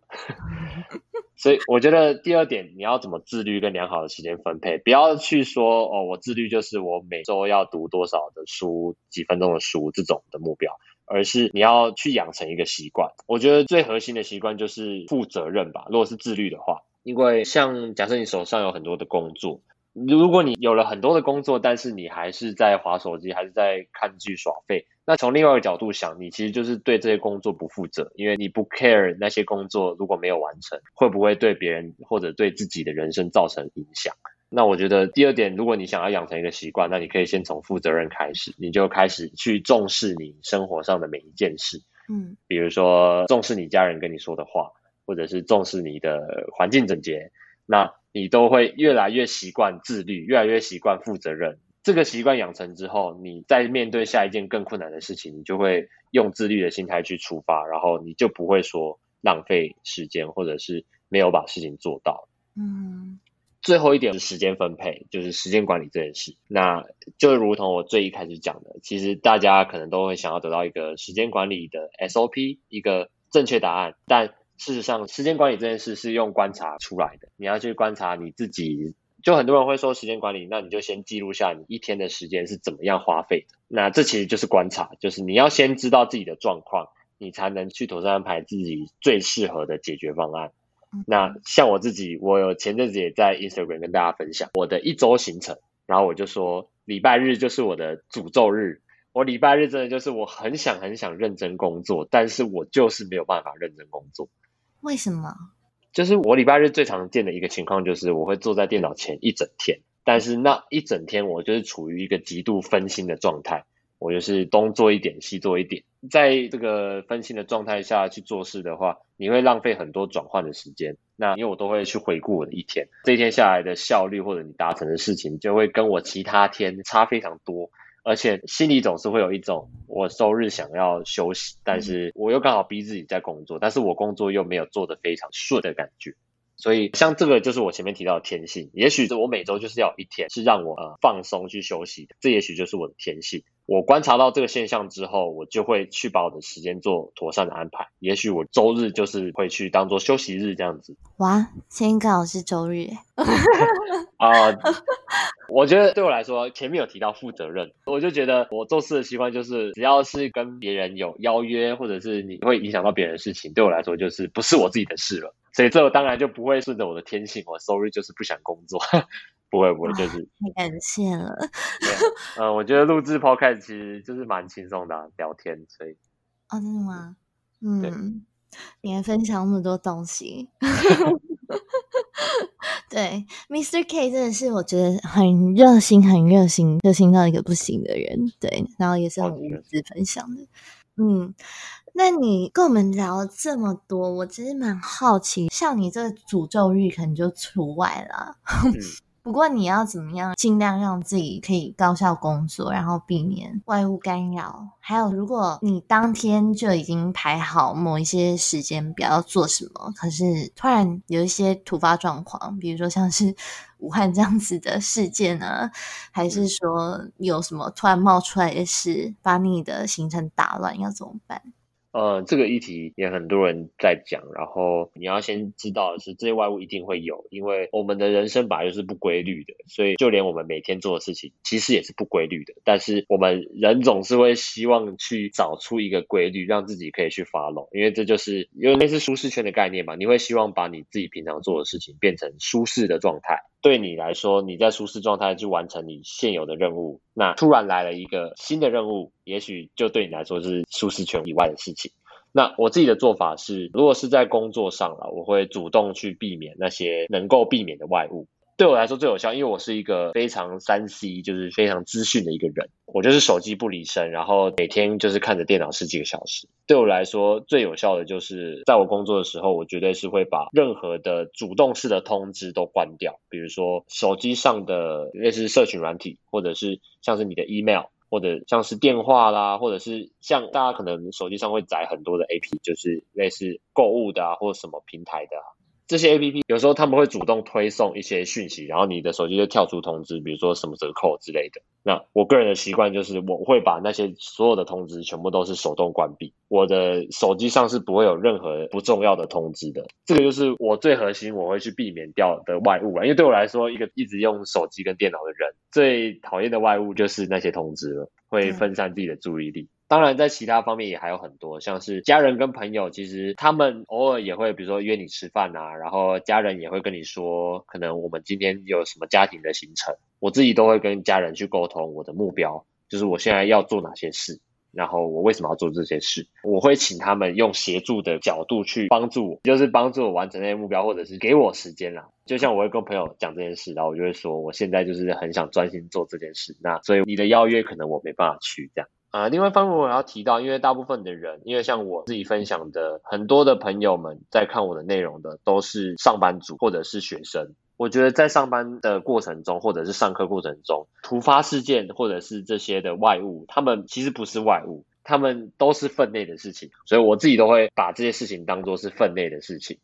所以我觉得第二点你要怎么自律跟良好的时间分配，不要去说哦我自律就是我每周要读多少的书，几分钟的书这种的目标，而是你要去养成一个习惯。我觉得最核心的习惯就是负责任吧。如果是自律的话，因为像假设你手上有很多的工作。如果你有了很多的工作，但是你还是在划手机，还是在看剧耍废，那从另外一个角度想，你其实就是对这些工作不负责，因为你不 care 那些工作如果没有完成，会不会对别人或者对自己的人生造成影响？那我觉得第二点，如果你想要养成一个习惯，那你可以先从负责任开始，你就开始去重视你生活上的每一件事，嗯，比如说重视你家人跟你说的话，或者是重视你的环境整洁，那。你都会越来越习惯自律，越来越习惯负责任。这个习惯养成之后，你在面对下一件更困难的事情，你就会用自律的心态去出发，然后你就不会说浪费时间，或者是没有把事情做到。嗯，最后一点是时间分配，就是时间管理这件事。那就如同我最一开始讲的，其实大家可能都会想要得到一个时间管理的 SOP，一个正确答案，但事实上，时间管理这件事是用观察出来的。你要去观察你自己，就很多人会说时间管理，那你就先记录下你一天的时间是怎么样花费的。那这其实就是观察，就是你要先知道自己的状况，你才能去妥善安排自己最适合的解决方案。那像我自己，我有前阵子也在 Instagram 跟大家分享我的一周行程，然后我就说礼拜日就是我的诅咒日。我礼拜日真的就是我很想很想认真工作，但是我就是没有办法认真工作。为什么？就是我礼拜日最常见的一个情况，就是我会坐在电脑前一整天，但是那一整天我就是处于一个极度分心的状态，我就是东做一点，西做一点，在这个分心的状态下去做事的话，你会浪费很多转换的时间。那因为我都会去回顾我的一天，这一天下来的效率或者你达成的事情，就会跟我其他天差非常多。而且心里总是会有一种我周日想要休息，但是我又刚好逼自己在工作，但是我工作又没有做得非常顺的感觉。所以像这个就是我前面提到的天性，也许我每周就是要一天是让我呃放松去休息的，这也许就是我的天性。我观察到这个现象之后，我就会去把我的时间做妥善的安排。也许我周日就是会去当做休息日这样子。哇，今天刚好是周日 啊！我觉得对我来说，前面有提到负责任，我就觉得我做事的习惯就是，只要是跟别人有邀约，或者是你会影响到别人的事情，对我来说就是不是我自己的事了。所以这当然就不会顺着我的天性，我 sorry 就是不想工作。不 会不会，就是太感谢了。嗯，我觉得录制 podcast 其实就是蛮轻松的聊天，所以哦，真的吗？嗯，你还分享那么多东西 对，Mr. K 真的是我觉得很热心、很热心、热心到一个不行的人。对，然后也是很无私分享的。嗯，那你跟我们聊了这么多，我其实蛮好奇，像你这个诅咒日可能就除外了。不过你要怎么样尽量让自己可以高效工作，然后避免外物干扰？还有，如果你当天就已经排好某一些时间表要做什么，可是突然有一些突发状况，比如说像是 武汉这样子的事件呢，还是说有什么突然冒出来的事，把你的行程打乱，要怎么办？呃，这个议题也很多人在讲，然后你要先知道的是，这些外物一定会有，因为我们的人生本来就是不规律的，所以就连我们每天做的事情，其实也是不规律的。但是我们人总是会希望去找出一个规律，让自己可以去 follow，因为这就是因为类似舒适圈的概念嘛。你会希望把你自己平常做的事情变成舒适的状态。对你来说，你在舒适状态去完成你现有的任务，那突然来了一个新的任务，也许就对你来说是舒适圈以外的事情。那我自己的做法是，如果是在工作上了，我会主动去避免那些能够避免的外物。对我来说最有效，因为我是一个非常三 C，就是非常资讯的一个人，我就是手机不离身，然后每天就是看着电脑十几个小时。对我来说最有效的就是，在我工作的时候，我绝对是会把任何的主动式的通知都关掉，比如说手机上的类似社群软体，或者是像是你的 email，或者像是电话啦，或者是像大家可能手机上会载很多的 AP，就是类似购物的啊，或者什么平台的。这些 A P P 有时候他们会主动推送一些讯息，然后你的手机就跳出通知，比如说什么折扣之类的。那我个人的习惯就是，我会把那些所有的通知全部都是手动关闭，我的手机上是不会有任何不重要的通知的。这个就是我最核心，我会去避免掉的外物啊。因为对我来说，一个一直用手机跟电脑的人，最讨厌的外物就是那些通知了，会分散自己的注意力。当然，在其他方面也还有很多，像是家人跟朋友，其实他们偶尔也会，比如说约你吃饭啊，然后家人也会跟你说，可能我们今天有什么家庭的行程，我自己都会跟家人去沟通我的目标，就是我现在要做哪些事，然后我为什么要做这些事，我会请他们用协助的角度去帮助我，就是帮助我完成那些目标，或者是给我时间啦。就像我会跟朋友讲这件事，然后我就会说，我现在就是很想专心做这件事，那所以你的邀约可能我没办法去这样。啊，另外方面我要提到，因为大部分的人，因为像我自己分享的很多的朋友们在看我的内容的都是上班族或者是学生。我觉得在上班的过程中，或者是上课过程中，突发事件或者是这些的外物，他们其实不是外物，他们都是分内的事情。所以我自己都会把这些事情当做是分内的事情。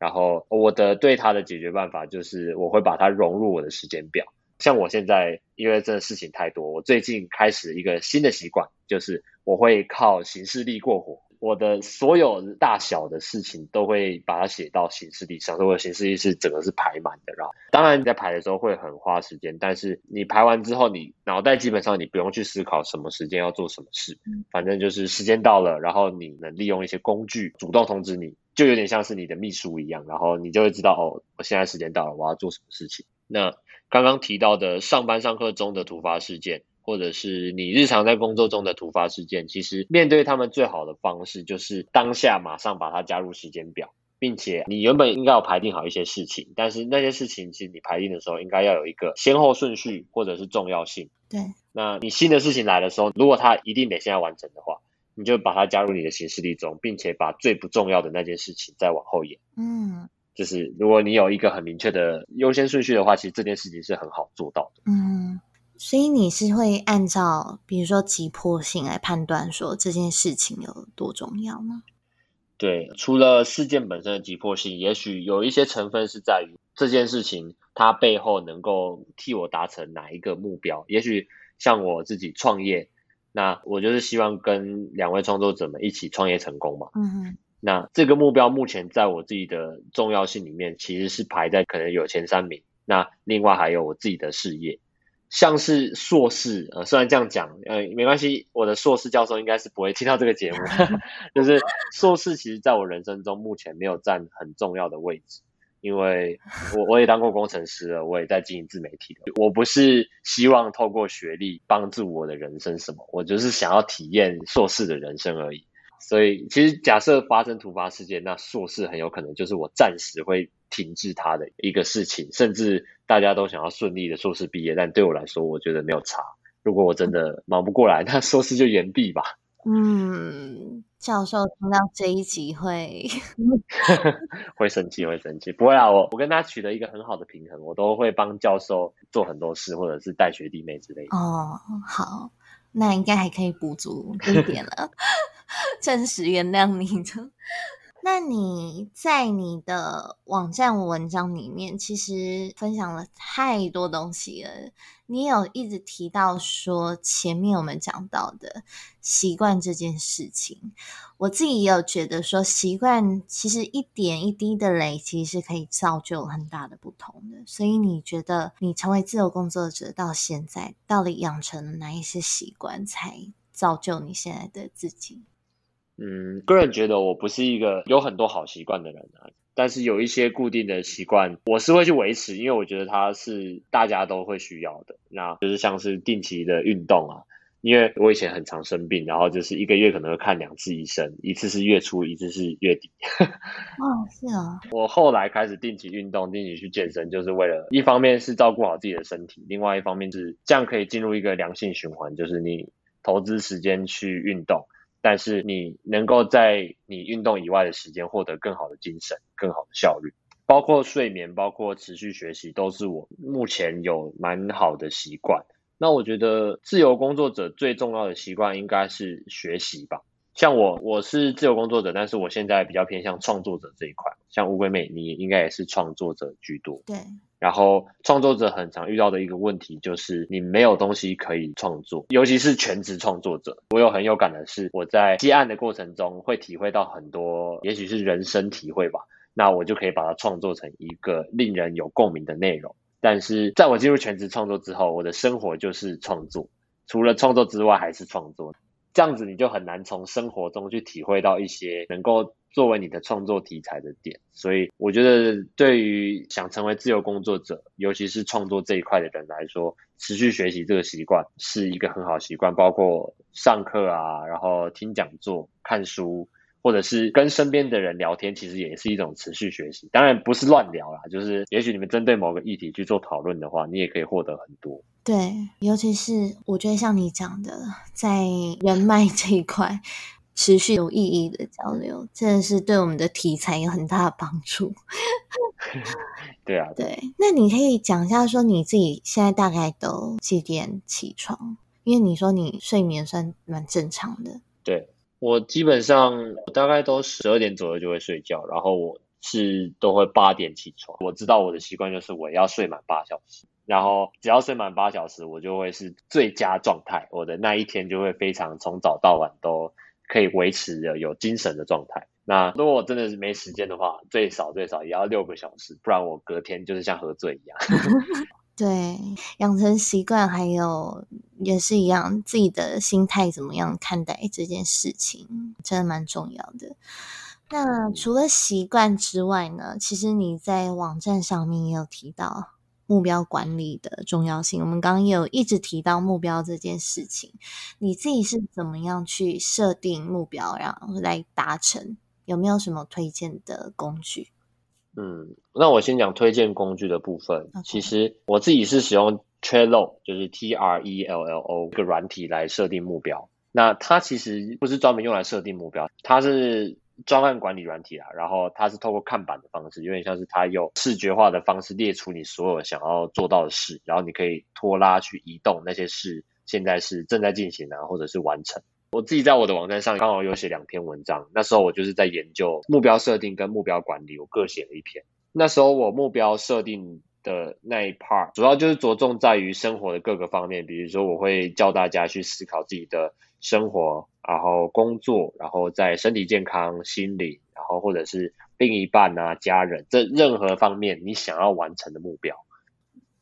然后我的对他的解决办法就是，我会把它融入我的时间表。像我现在，因为真的事情太多，我最近开始一个新的习惯，就是我会靠行事历过活。我的所有大小的事情都会把它写到行事历上，所以我的行事历是整个是排满的。然后，当然你在排的时候会很花时间，但是你排完之后，你脑袋基本上你不用去思考什么时间要做什么事，反正就是时间到了，然后你能利用一些工具主动通知你，就有点像是你的秘书一样，然后你就会知道哦，我现在时间到了，我要做什么事情。那刚刚提到的上班上课中的突发事件，或者是你日常在工作中的突发事件，其实面对他们最好的方式就是当下马上把它加入时间表，并且你原本应该要排定好一些事情，但是那些事情其实你排定的时候应该要有一个先后顺序或者是重要性。对，那你新的事情来的时候，如果它一定得现在完成的话，你就把它加入你的行事历中，并且把最不重要的那件事情再往后延。嗯。就是如果你有一个很明确的优先顺序的话，其实这件事情是很好做到的。嗯，所以你是会按照比如说急迫性来判断说这件事情有多重要吗？对，除了事件本身的急迫性，也许有一些成分是在于这件事情它背后能够替我达成哪一个目标。也许像我自己创业，那我就是希望跟两位创作者们一起创业成功嘛。嗯哼。那这个目标目前在我自己的重要性里面，其实是排在可能有前三名。那另外还有我自己的事业，像是硕士，呃，虽然这样讲，呃，没关系，我的硕士教授应该是不会听到这个节目。就是硕士其实在我人生中目前没有占很重要的位置，因为我我也当过工程师了，我也在经营自媒体的。我不是希望透过学历帮助我的人生什么，我就是想要体验硕士的人生而已。所以，其实假设发生突发事件，那硕士很有可能就是我暂时会停滞它的一个事情。甚至大家都想要顺利的硕士毕业，但对我来说，我觉得没有差。如果我真的忙不过来，那硕士就延毕吧。嗯，教授听到这一集会 会生气，会生气。不会啊，我我跟他取得一个很好的平衡，我都会帮教授做很多事，或者是带学弟妹之类的。哦，好，那应该还可以补足一点了。暂时原谅你的。那你在你的网站文章里面，其实分享了太多东西了。你有一直提到说，前面我们讲到的习惯这件事情，我自己也有觉得说，习惯其实一点一滴的累积是可以造就很大的不同的。所以你觉得你成为自由工作者到现在，到底养成了哪一些习惯，才造就你现在的自己？嗯，个人觉得我不是一个有很多好习惯的人啊，但是有一些固定的习惯，我是会去维持，因为我觉得它是大家都会需要的。那就是像是定期的运动啊，因为我以前很常生病，然后就是一个月可能会看两次医生，一次是月初，一次是月底。哦，是啊。我后来开始定期运动，定期去健身，就是为了一方面是照顾好自己的身体，另外一方面是这样可以进入一个良性循环，就是你投资时间去运动。但是你能够在你运动以外的时间获得更好的精神、更好的效率，包括睡眠、包括持续学习，都是我目前有蛮好的习惯。那我觉得自由工作者最重要的习惯应该是学习吧。像我，我是自由工作者，但是我现在比较偏向创作者这一块。像乌龟妹，你应该也是创作者居多。对。然后创作者很常遇到的一个问题就是你没有东西可以创作，尤其是全职创作者。我有很有感的是，我在接案的过程中会体会到很多，也许是人生体会吧。那我就可以把它创作成一个令人有共鸣的内容。但是在我进入全职创作之后，我的生活就是创作，除了创作之外还是创作。这样子你就很难从生活中去体会到一些能够作为你的创作题材的点，所以我觉得对于想成为自由工作者，尤其是创作这一块的人来说，持续学习这个习惯是一个很好习惯，包括上课啊，然后听讲座、看书。或者是跟身边的人聊天，其实也是一种持续学习。当然不是乱聊啦，就是也许你们针对某个议题去做讨论的话，你也可以获得很多。对，尤其是我觉得像你讲的，在人脉这一块持续有意义的交流，真的是对我们的题材有很大的帮助。对啊，对。那你可以讲一下，说你自己现在大概都几点起床？因为你说你睡眠算蛮正常的。对。我基本上大概都十二点左右就会睡觉，然后我是都会八点起床。我知道我的习惯就是我要睡满八小时，然后只要睡满八小时，我就会是最佳状态，我的那一天就会非常从早到晚都可以维持的有精神的状态。那如果我真的是没时间的话，最少最少也要六个小时，不然我隔天就是像喝醉一样。对，养成习惯，还有也是一样，自己的心态怎么样看待这件事情，真的蛮重要的。那除了习惯之外呢？其实你在网站上面也有提到目标管理的重要性。我们刚刚也有一直提到目标这件事情，你自己是怎么样去设定目标，然后来达成？有没有什么推荐的工具？嗯，那我先讲推荐工具的部分。其实我自己是使用 Trello，就是 T R E L L O 一个软体来设定目标。那它其实不是专门用来设定目标，它是专案管理软体啊。然后它是透过看板的方式，有点像是它用视觉化的方式列出你所有想要做到的事，然后你可以拖拉去移动那些事，现在是正在进行啊，或者是完成。我自己在我的网站上刚好有写两篇文章，那时候我就是在研究目标设定跟目标管理，我各写了一篇。那时候我目标设定的那一 part 主要就是着重在于生活的各个方面，比如说我会教大家去思考自己的生活，然后工作，然后在身体健康、心理，然后或者是另一半啊、家人这任何方面你想要完成的目标。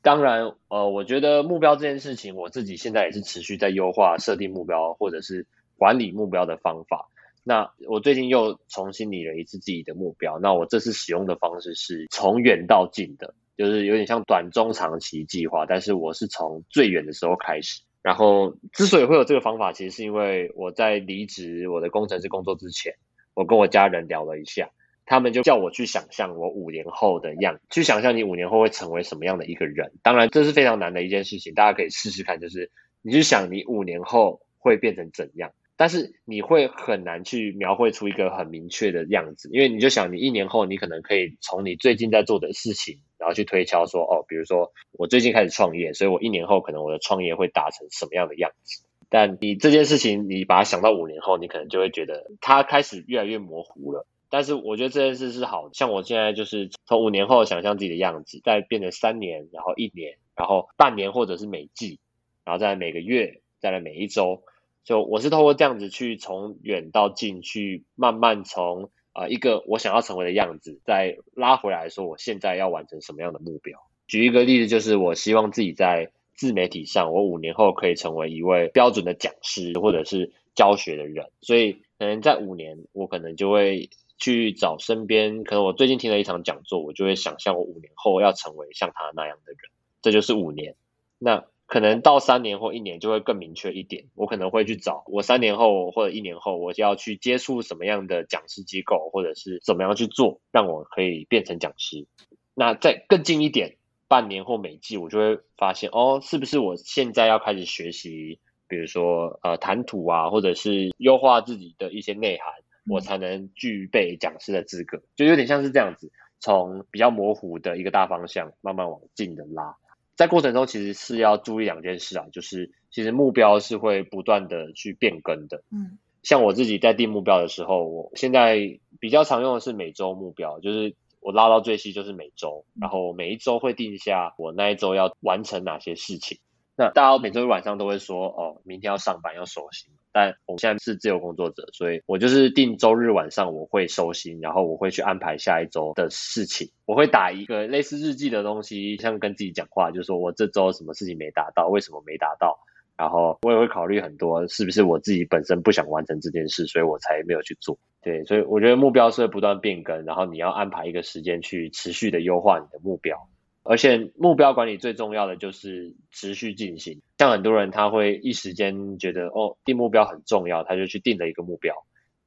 当然，呃，我觉得目标这件事情，我自己现在也是持续在优化设定目标，或者是。管理目标的方法。那我最近又重新理了一次自己的目标。那我这次使用的方式是从远到近的，就是有点像短中长期计划。但是我是从最远的时候开始。然后之所以会有这个方法，其实是因为我在离职我的工程师工作之前，我跟我家人聊了一下，他们就叫我去想象我五年后的样，去想象你五年后会成为什么样的一个人。当然这是非常难的一件事情，大家可以试试看，就是你去想你五年后会变成怎样。但是你会很难去描绘出一个很明确的样子，因为你就想，你一年后你可能可以从你最近在做的事情，然后去推敲说，哦，比如说我最近开始创业，所以我一年后可能我的创业会达成什么样的样子。但你这件事情，你把它想到五年后，你可能就会觉得它开始越来越模糊了。但是我觉得这件事是好。像我现在就是从五年后想象自己的样子，再变成三年，然后一年，然后半年或者是每季，然后再每个月，再来每一周。就我是透过这样子去从远到近，去慢慢从啊一个我想要成为的样子，再拉回来说我现在要完成什么样的目标。举一个例子，就是我希望自己在自媒体上，我五年后可以成为一位标准的讲师或者是教学的人。所以可能在五年，我可能就会去找身边，可能我最近听了一场讲座，我就会想象我五年后要成为像他那样的人。这就是五年。那可能到三年或一年就会更明确一点。我可能会去找我三年后或者一年后，我就要去接触什么样的讲师机构，或者是怎么样去做，让我可以变成讲师。那再更近一点。半年或每季，我就会发现哦，是不是我现在要开始学习，比如说呃谈吐啊，或者是优化自己的一些内涵，我才能具备讲师的资格，就有点像是这样子，从比较模糊的一个大方向慢慢往近的拉。在过程中，其实是要注意两件事啊，就是其实目标是会不断的去变更的。嗯，像我自己在定目标的时候，我现在比较常用的是每周目标，就是。我拉到最细就是每周，然后每一周会定下我那一周要完成哪些事情。那大家每周晚上都会说，哦，明天要上班要收心。但我现在是自由工作者，所以我就是定周日晚上我会收心，然后我会去安排下一周的事情。我会打一个类似日记的东西，像跟自己讲话，就是说我这周什么事情没达到，为什么没达到。然后我也会考虑很多，是不是我自己本身不想完成这件事，所以我才没有去做。对，所以我觉得目标是会不断变更，然后你要安排一个时间去持续的优化你的目标。而且目标管理最重要的就是持续进行。像很多人他会一时间觉得哦定目标很重要，他就去定了一个目标。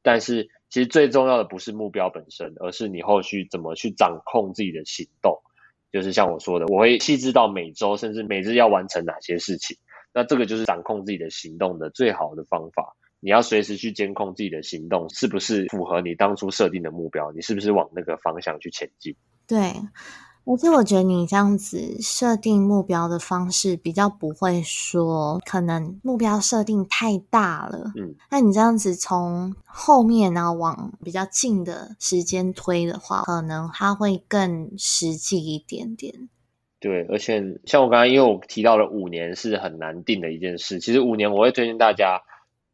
但是其实最重要的不是目标本身，而是你后续怎么去掌控自己的行动。就是像我说的，我会细致到每周甚至每日要完成哪些事情。那这个就是掌控自己的行动的最好的方法。你要随时去监控自己的行动是不是符合你当初设定的目标，你是不是往那个方向去前进？对，而且我觉得你这样子设定目标的方式比较不会说，可能目标设定太大了。嗯，那你这样子从后面然后往比较近的时间推的话，可能它会更实际一点点。对，而且像我刚刚，因为我提到了五年是很难定的一件事。其实五年，我会推荐大家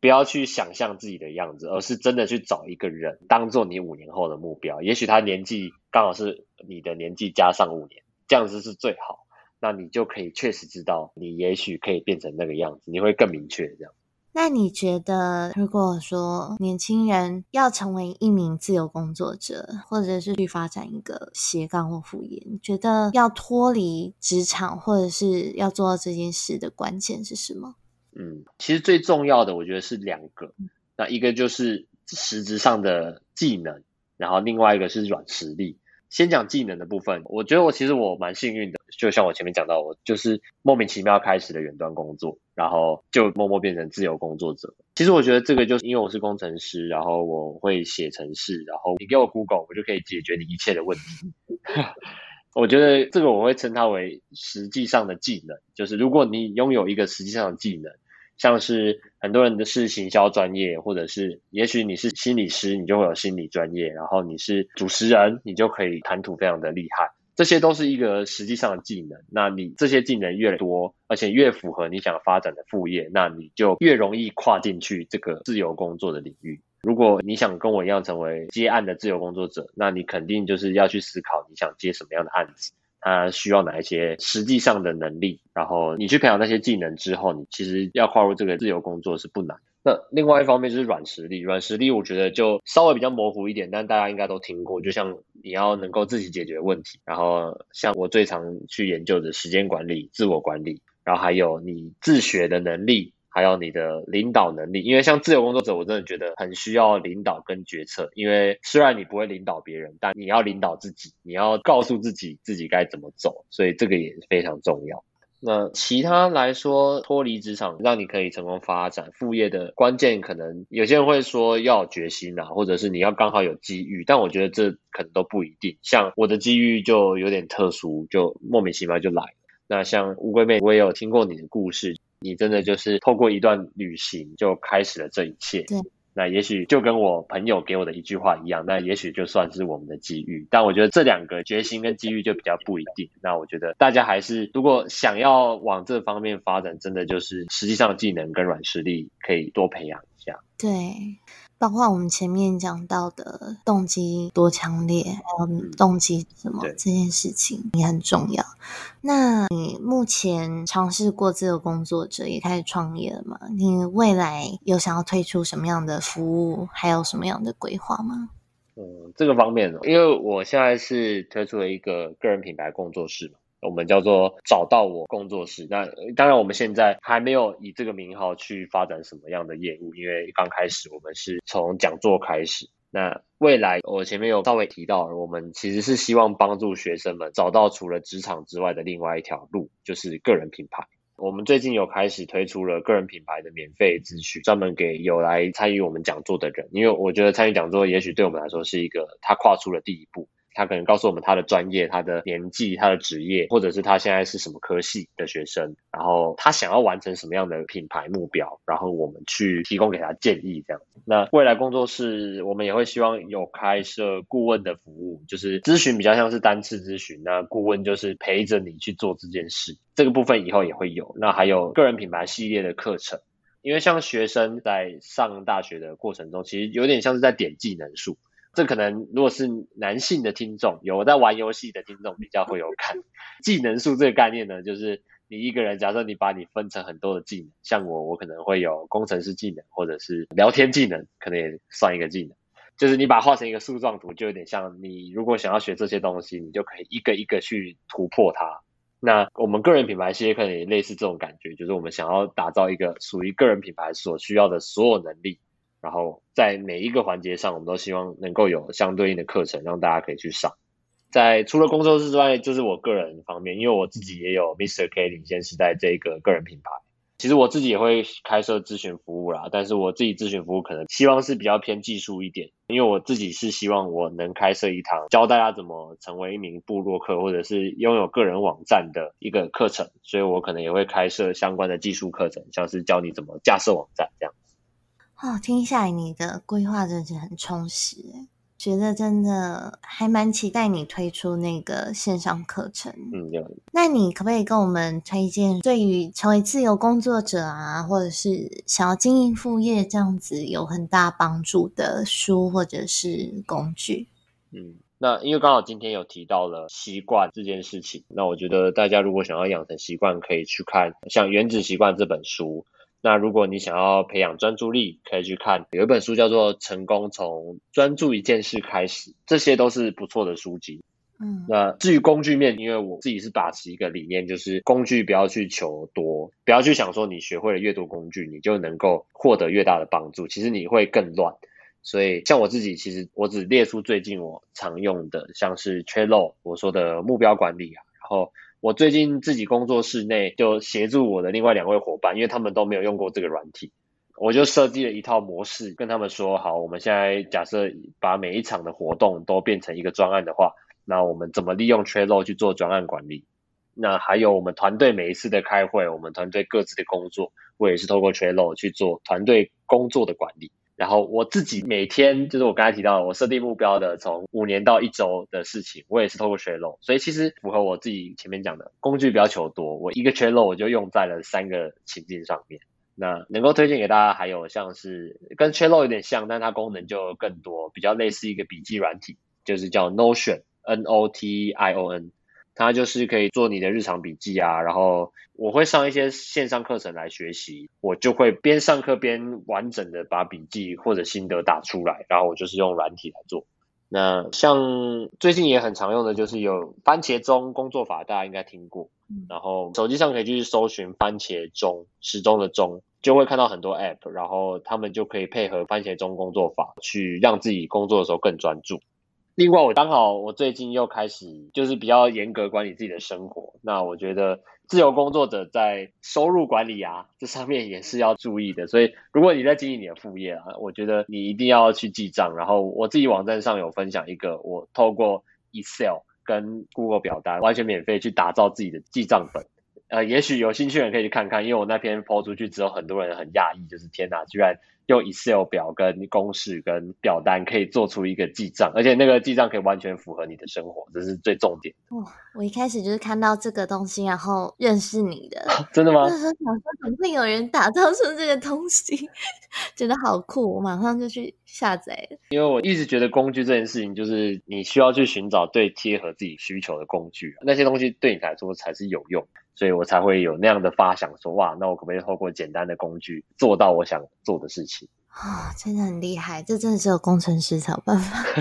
不要去想象自己的样子，而是真的去找一个人当做你五年后的目标。也许他年纪刚好是你的年纪加上五年，这样子是最好。那你就可以确实知道，你也许可以变成那个样子，你会更明确这样。那你觉得，如果说年轻人要成为一名自由工作者，或者是去发展一个斜杠或副业，你觉得要脱离职场，或者是要做到这件事的关键是什么？嗯，其实最重要的，我觉得是两个。那一个就是实质上的技能，然后另外一个是软实力。先讲技能的部分，我觉得我其实我蛮幸运的，就像我前面讲到，我就是莫名其妙开始了远端工作，然后就默默变成自由工作者。其实我觉得这个就是因为我是工程师，然后我会写程式，然后你给我 Google，我就可以解决你一切的问题。我觉得这个我会称它为实际上的技能，就是如果你拥有一个实际上的技能。像是很多人的是行销专业，或者是也许你是心理师，你就会有心理专业，然后你是主持人，你就可以谈吐非常的厉害，这些都是一个实际上的技能。那你这些技能越多，而且越符合你想发展的副业，那你就越容易跨进去这个自由工作的领域。如果你想跟我一样成为接案的自由工作者，那你肯定就是要去思考你想接什么样的案子。他需要哪一些实际上的能力，然后你去培养那些技能之后，你其实要跨入这个自由工作是不难。那另外一方面就是软实力，软实力我觉得就稍微比较模糊一点，但大家应该都听过，就像你要能够自己解决问题，然后像我最常去研究的时间管理、自我管理，然后还有你自学的能力。还有你的领导能力，因为像自由工作者，我真的觉得很需要领导跟决策。因为虽然你不会领导别人，但你要领导自己，你要告诉自己自己该怎么走，所以这个也非常重要。那其他来说，脱离职场让你可以成功发展副业的关键，可能有些人会说要决心啊，或者是你要刚好有机遇，但我觉得这可能都不一定。像我的机遇就有点特殊，就莫名其妙就来了。那像乌龟妹，我也有听过你的故事。你真的就是透过一段旅行就开始了这一切。对，那也许就跟我朋友给我的一句话一样，那也许就算是我们的机遇。但我觉得这两个决心跟机遇就比较不一定。那我觉得大家还是如果想要往这方面发展，真的就是实际上技能跟软实力可以多培养一下。对。包括我们前面讲到的动机多强烈，还有动机什么这件事情也很重要。那你目前尝试过自由工作者，也开始创业了吗？你未来有想要推出什么样的服务，还有什么样的规划吗？嗯，这个方面，因为我现在是推出了一个个人品牌工作室嘛。我们叫做找到我工作室。那当然，我们现在还没有以这个名号去发展什么样的业务，因为刚开始我们是从讲座开始。那未来我前面有稍微提到，我们其实是希望帮助学生们找到除了职场之外的另外一条路，就是个人品牌。我们最近有开始推出了个人品牌的免费咨询，专门给有来参与我们讲座的人，因为我觉得参与讲座也许对我们来说是一个他跨出了第一步。他可能告诉我们他的专业、他的年纪、他的职业，或者是他现在是什么科系的学生，然后他想要完成什么样的品牌目标，然后我们去提供给他建议这样。那未来工作室我们也会希望有开设顾问的服务，就是咨询比较像是单次咨询，那顾问就是陪着你去做这件事。这个部分以后也会有。那还有个人品牌系列的课程，因为像学生在上大学的过程中，其实有点像是在点技能数。这可能如果是男性的听众，有在玩游戏的听众比较会有看 技能树这个概念呢，就是你一个人，假设你把你分成很多的技能，像我，我可能会有工程师技能，或者是聊天技能，可能也算一个技能。就是你把它画成一个树状图，就有点像你如果想要学这些东西，你就可以一个一个去突破它。那我们个人品牌系列可能也类似这种感觉，就是我们想要打造一个属于个人品牌所需要的所有能力。然后在每一个环节上，我们都希望能够有相对应的课程，让大家可以去上。在除了工作室之外，就是我个人方面，因为我自己也有 Mr. K 领先时代这个个人品牌。其实我自己也会开设咨询服务啦，但是我自己咨询服务可能希望是比较偏技术一点，因为我自己是希望我能开设一堂教大家怎么成为一名部落客，或者是拥有个人网站的一个课程，所以我可能也会开设相关的技术课程，像是教你怎么架设网站这样。哦，听下来你的规划真是很充实，觉得真的还蛮期待你推出那个线上课程。嗯，那你可不可以跟我们推荐对于成为自由工作者啊，或者是想要经营副业这样子有很大帮助的书或者是工具？嗯，那因为刚好今天有提到了习惯这件事情，那我觉得大家如果想要养成习惯，可以去看像《原子习惯》这本书。那如果你想要培养专注力，可以去看有一本书叫做《成功从专注一件事开始》，这些都是不错的书籍。嗯，那至于工具面，因为我自己是把持一个理念，就是工具不要去求多，不要去想说你学会了越多工具，你就能够获得越大的帮助，其实你会更乱。所以像我自己，其实我只列出最近我常用的，像是 Trello，我说的目标管理啊，然后。我最近自己工作室内就协助我的另外两位伙伴，因为他们都没有用过这个软体，我就设计了一套模式，跟他们说好，我们现在假设把每一场的活动都变成一个专案的话，那我们怎么利用 Trello 去做专案管理？那还有我们团队每一次的开会，我们团队各自的工作，我也是透过 Trello 去做团队工作的管理。然后我自己每天就是我刚才提到我设定目标的，从五年到一周的事情，我也是透过 Trello，所以其实符合我自己前面讲的工具比较求多，我一个 Trello 我就用在了三个情境上面。那能够推荐给大家，还有像是跟 Trello 有点像，但它功能就更多，比较类似一个笔记软体，就是叫 Notion，N O T I O N。它就是可以做你的日常笔记啊，然后我会上一些线上课程来学习，我就会边上课边完整的把笔记或者心得打出来，然后我就是用软体来做。那像最近也很常用的就是有番茄钟工作法，大家应该听过，然后手机上可以去搜寻番茄钟时钟的钟，就会看到很多 app，然后他们就可以配合番茄钟工作法去让自己工作的时候更专注。另外，我刚好我最近又开始就是比较严格管理自己的生活。那我觉得自由工作者在收入管理啊这上面也是要注意的。所以，如果你在经营你的副业啊，我觉得你一定要去记账。然后，我自己网站上有分享一个，我透过 Excel 跟 Google 表单完全免费去打造自己的记账本。呃，也许有兴趣的人可以去看看，因为我那篇抛出去之后，很多人很讶异，就是天哪，居然。用 Excel 表跟公式跟表单可以做出一个记账，而且那个记账可以完全符合你的生活，这是最重点。哇！我一开始就是看到这个东西，然后认识你的，真的吗？那时候想说怎么会有人打造出这个东西，觉得好酷，我马上就去下载。因为我一直觉得工具这件事情，就是你需要去寻找最贴合自己需求的工具，那些东西对你来说才是有用，所以我才会有那样的发想，说哇，那我可不可以透过简单的工具做到我想做的事情？啊，真的很厉害，这真的是有工程师才有办法。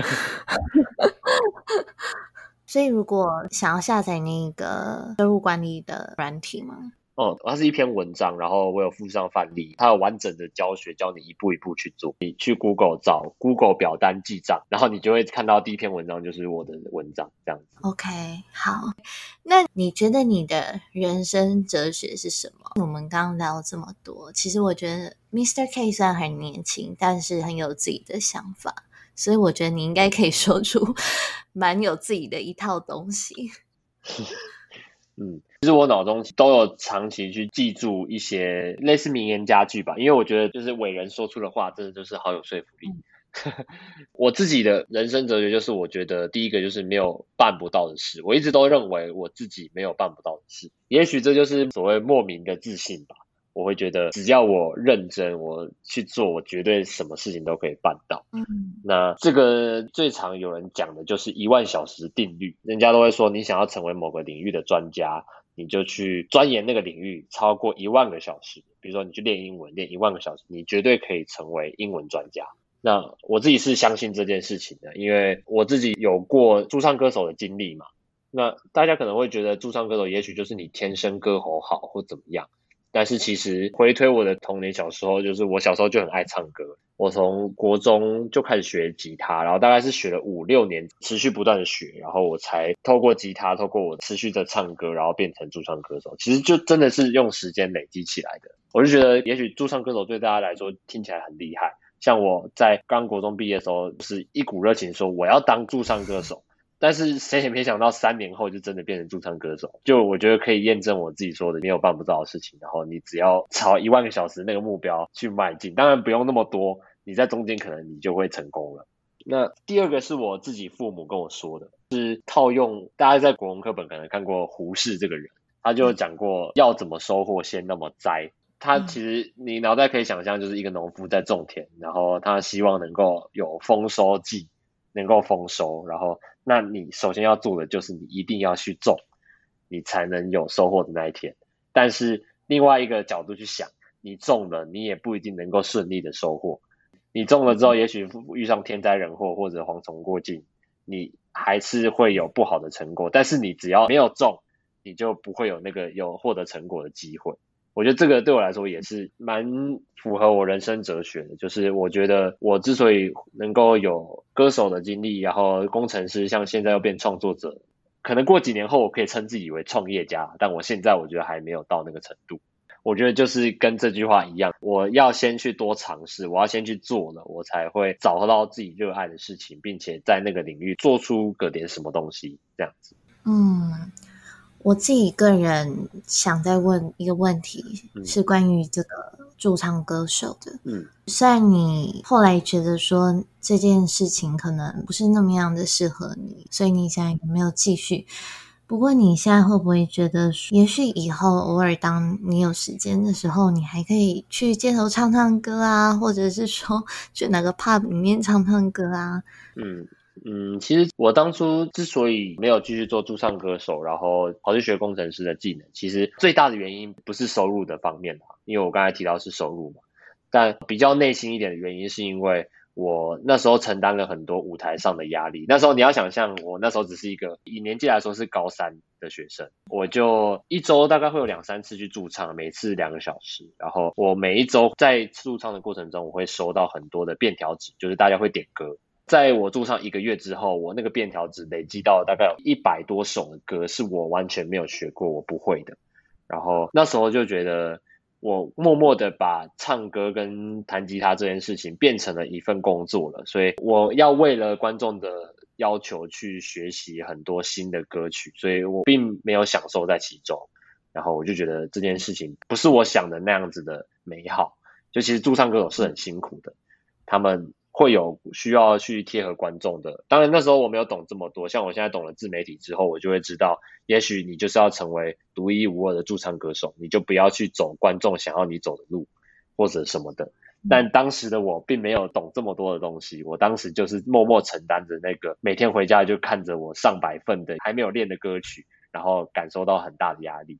所以，如果想要下载那个收入管理的软体吗？哦，它是一篇文章，然后我有附上范例，它有完整的教学，教你一步一步去做。你去 Google 找 Google 表单记账，然后你就会看到第一篇文章就是我的文章这样子。OK，好，那你觉得你的人生哲学是什么？我们刚刚聊这么多，其实我觉得 Mr. K 虽然很年轻，但是很有自己的想法，所以我觉得你应该可以说出 蛮有自己的一套东西。嗯。其实我脑中都有长期去记住一些类似名言佳句吧，因为我觉得就是伟人说出的话，真的就是好有说服力。我自己的人生哲学就是，我觉得第一个就是没有办不到的事，我一直都认为我自己没有办不到的事，也许这就是所谓莫名的自信吧。我会觉得只要我认真，我去做，我绝对什么事情都可以办到。嗯，那这个最常有人讲的就是一万小时定律，人家都会说，你想要成为某个领域的专家。你就去钻研那个领域超过一万个小时，比如说你去练英文练一万个小时，你绝对可以成为英文专家。那我自己是相信这件事情的，因为我自己有过驻唱歌手的经历嘛。那大家可能会觉得驻唱歌手也许就是你天生歌喉好或怎么样。但是其实回推我的童年小时候，就是我小时候就很爱唱歌。我从国中就开始学吉他，然后大概是学了五六年，持续不断的学，然后我才透过吉他，透过我持续的唱歌，然后变成驻唱歌手。其实就真的是用时间累积起来的。我就觉得，也许驻唱歌手对大家来说听起来很厉害。像我在刚国中毕业的时候，是一股热情说我要当驻唱歌手。但是谁也没想到，三年后就真的变成驻唱歌手。就我觉得可以验证我自己说的，没有办不到的事情。然后你只要朝一万个小时那个目标去迈进，当然不用那么多，你在中间可能你就会成功了。那第二个是我自己父母跟我说的，是套用大家在国文课本可能看过胡适这个人，他就讲过要怎么收获先那么栽。他其实你脑袋可以想象，就是一个农夫在种田，然后他希望能够有丰收季。能够丰收，然后，那你首先要做的就是你一定要去种，你才能有收获的那一天。但是另外一个角度去想，你种了，你也不一定能够顺利的收获。你种了之后，也许遇上天灾人祸或者蝗虫过境，你还是会有不好的成果。但是你只要没有种，你就不会有那个有获得成果的机会。我觉得这个对我来说也是蛮符合我人生哲学的，就是我觉得我之所以能够有歌手的经历，然后工程师，像现在又变创作者，可能过几年后我可以称自己为创业家，但我现在我觉得还没有到那个程度。我觉得就是跟这句话一样，我要先去多尝试，我要先去做了，我才会找到自己热爱的事情，并且在那个领域做出个点什么东西，这样子。嗯。我自己个人想再问一个问题，是关于这个驻唱歌手的。嗯，虽然你后来觉得说这件事情可能不是那么样的适合你，所以你现在没有继续。不过你现在会不会觉得，也许以后偶尔当你有时间的时候，你还可以去街头唱唱歌啊，或者是说去哪个 pub 里面唱唱歌啊？嗯。嗯，其实我当初之所以没有继续做驻唱歌手，然后跑去学工程师的技能，其实最大的原因不是收入的方面因为我刚才提到是收入嘛。但比较内心一点的原因，是因为我那时候承担了很多舞台上的压力。那时候你要想象，我那时候只是一个以年纪来说是高三的学生，我就一周大概会有两三次去驻唱，每次两个小时。然后我每一周在驻唱的过程中，我会收到很多的便条纸，就是大家会点歌。在我住上一个月之后，我那个便条纸累积到大概有一百多首的歌，是我完全没有学过，我不会的。然后那时候就觉得，我默默的把唱歌跟弹吉他这件事情变成了一份工作了，所以我要为了观众的要求去学习很多新的歌曲，所以我并没有享受在其中。然后我就觉得这件事情不是我想的那样子的美好。就其实驻唱歌手是很辛苦的，他们会有需要去贴合观众的。当然那时候我没有懂这么多，像我现在懂了自媒体之后，我就会知道，也许你就是要成为独一无二的驻唱歌手，你就不要去走观众想要你走的路或者什么的。但当时的我并没有懂这么多的东西，我当时就是默默承担着那个每天回家就看着我上百份的还没有练的歌曲，然后感受到很大的压力。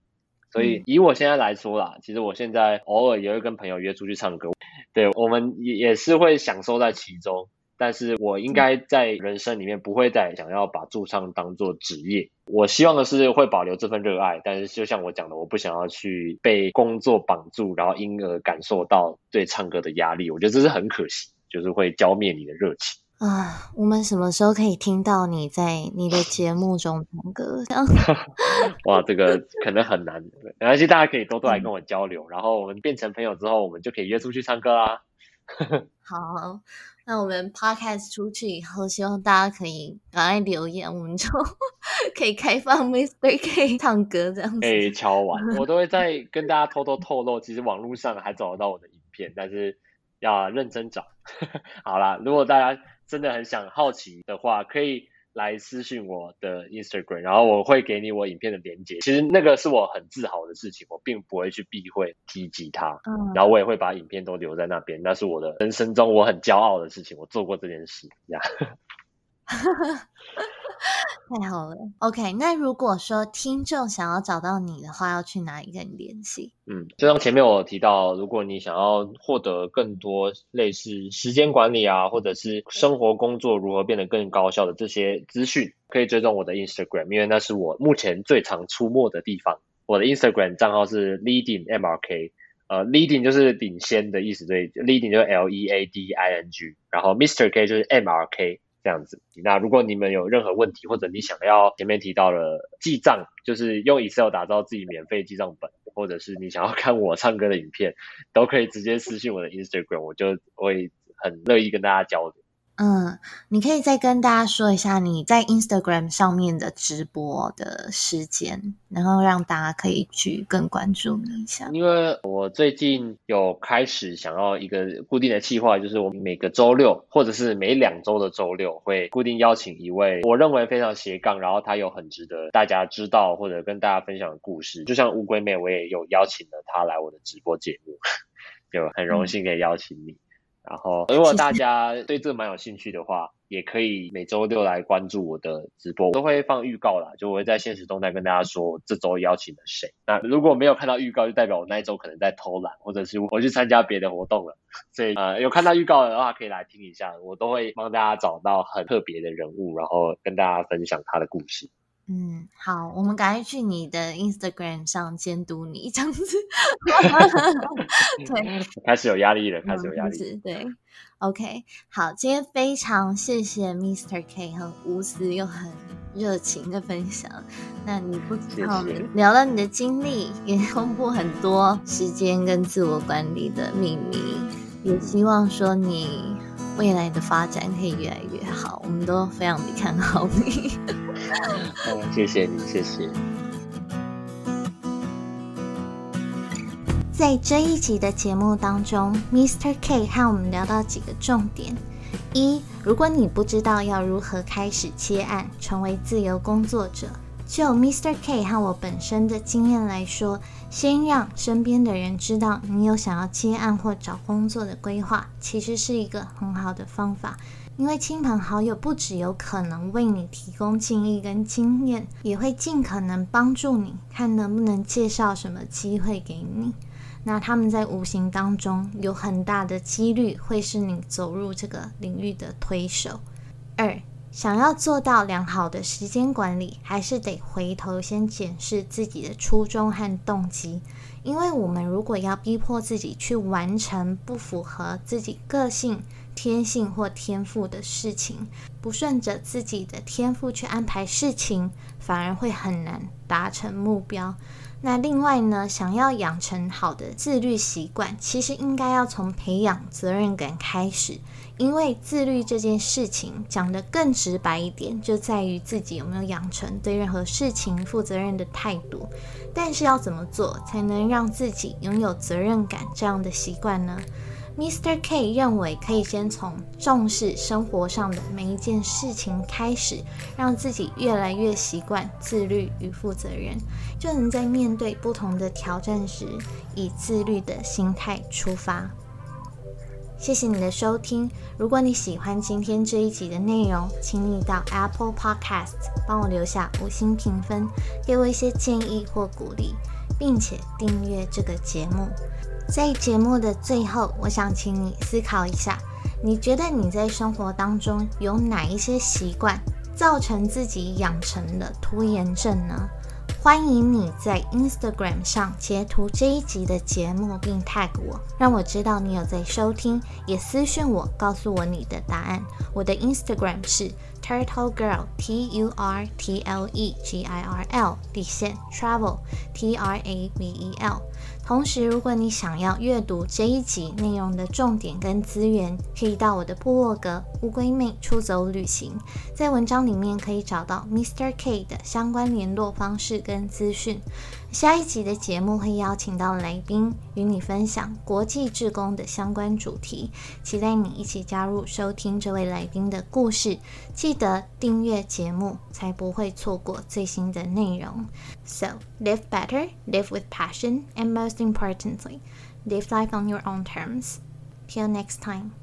所以以我现在来说啦，其实我现在偶尔也会跟朋友约出去唱歌，对我们也也是会享受在其中。但是我应该在人生里面不会再想要把驻唱当做职业。我希望的是会保留这份热爱，但是就像我讲的，我不想要去被工作绑住，然后因而感受到对唱歌的压力。我觉得这是很可惜，就是会浇灭你的热情。啊，我们什么时候可以听到你在你的节目中唱歌？哇，这个可能很难，没关系，大家可以多多来跟我交流，然后我们变成朋友之后，我们就可以约出去唱歌啦。好。那我们 podcast 出去以后，希望大家可以赶快留言，我们就 可以开放 Mr. K 唱歌这样子。哎，敲完，我都会再跟大家偷偷透露，其实网络上还找得到我的影片，但是要认真找。好啦，如果大家真的很想好奇的话，可以。来私信我的 Instagram，然后我会给你我影片的连接。其实那个是我很自豪的事情，我并不会去避讳提及它。嗯，然后我也会把影片都留在那边，那是我的人生中我很骄傲的事情，我做过这件事。这样。太好了，OK。那如果说听众想要找到你的话，要去哪里跟你联系？嗯，就像前面我提到，如果你想要获得更多类似时间管理啊，或者是生活工作如何变得更高效的这些资讯，可以追踪我的 Instagram，因为那是我目前最常出没的地方。我的 Instagram 账号是 Leading MRK，呃，Leading 就是领先的意思，对，Leading 就是 L E A D I N G，然后 Mr K 就是 MRK。这样子，那如果你们有任何问题，或者你想要前面提到了记账，就是用 Excel 打造自己免费记账本，或者是你想要看我唱歌的影片，都可以直接私信我的 Instagram，我就会很乐意跟大家交流。嗯，你可以再跟大家说一下你在 Instagram 上面的直播的时间，然后让大家可以去更关注你一下。因为我最近有开始想要一个固定的计划，就是我每个周六或者是每两周的周六会固定邀请一位我认为非常斜杠，然后他有很值得大家知道或者跟大家分享的故事。就像乌龟妹，我也有邀请了她来我的直播节目，就很荣幸可以邀请你。然后，如果大家对这蛮有兴趣的话，也可以每周六来关注我的直播，都会放预告啦，就我会在现实动态跟大家说这周邀请了谁。那如果没有看到预告，就代表我那一周可能在偷懒，或者是我去参加别的活动了。所以呃，有看到预告的话，可以来听一下，我都会帮大家找到很特别的人物，然后跟大家分享他的故事。嗯，好，我们赶快去你的 Instagram 上监督你，这样子。对，开始有压力了，开始有压力。对，OK，好，今天非常谢谢 Mr. K 很无私又很热情的分享。那你不知道聊了你的经历，也公布很多时间跟自我管理的秘密，也希望说你未来的发展可以越来越好。我们都非常的看好你。谢谢你，谢谢。在这一集的节目当中，Mr. K 和我们聊到几个重点：一，如果你不知道要如何开始接案，成为自由工作者，就 Mr. K 和我本身的经验来说，先让身边的人知道你有想要接案或找工作的规划，其实是一个很好的方法。因为亲朋好友不只有可能为你提供建议跟经验，也会尽可能帮助你，看能不能介绍什么机会给你。那他们在无形当中有很大的几率会是你走入这个领域的推手。二，想要做到良好的时间管理，还是得回头先检视自己的初衷和动机。因为我们如果要逼迫自己去完成不符合自己个性，天性或天赋的事情，不顺着自己的天赋去安排事情，反而会很难达成目标。那另外呢，想要养成好的自律习惯，其实应该要从培养责任感开始。因为自律这件事情讲得更直白一点，就在于自己有没有养成对任何事情负责任的态度。但是要怎么做才能让自己拥有责任感这样的习惯呢？Mr. K 认为，可以先从重视生活上的每一件事情开始，让自己越来越习惯自律与负责任，就能在面对不同的挑战时，以自律的心态出发。谢谢你的收听。如果你喜欢今天这一集的内容，请你到 Apple Podcast 帮我留下五星评分，给我一些建议或鼓励，并且订阅这个节目。在节目的最后，我想请你思考一下：你觉得你在生活当中有哪一些习惯造成自己养成了拖延症呢？欢迎你在 Instagram 上截图这一集的节目，并 tag 我，让我知道你有在收听，也私讯我，告诉我你的答案。我的 Instagram 是 Turtle Girl T U R T L E G I R L 底线 Travel T R A V E L。同时，如果你想要阅读这一集内容的重点跟资源，可以到我的部落格“乌龟妹出走旅行”。在文章里面可以找到 Mr. K 的相关联络方式跟资讯。下一集的节目会邀请到来宾与你分享国际志工的相关主题，期待你一起加入收听这位来宾的故事。记得订阅节目，才不会错过最新的内容。So live better, live with passion, and most importantly, live life on your own terms. Till next time.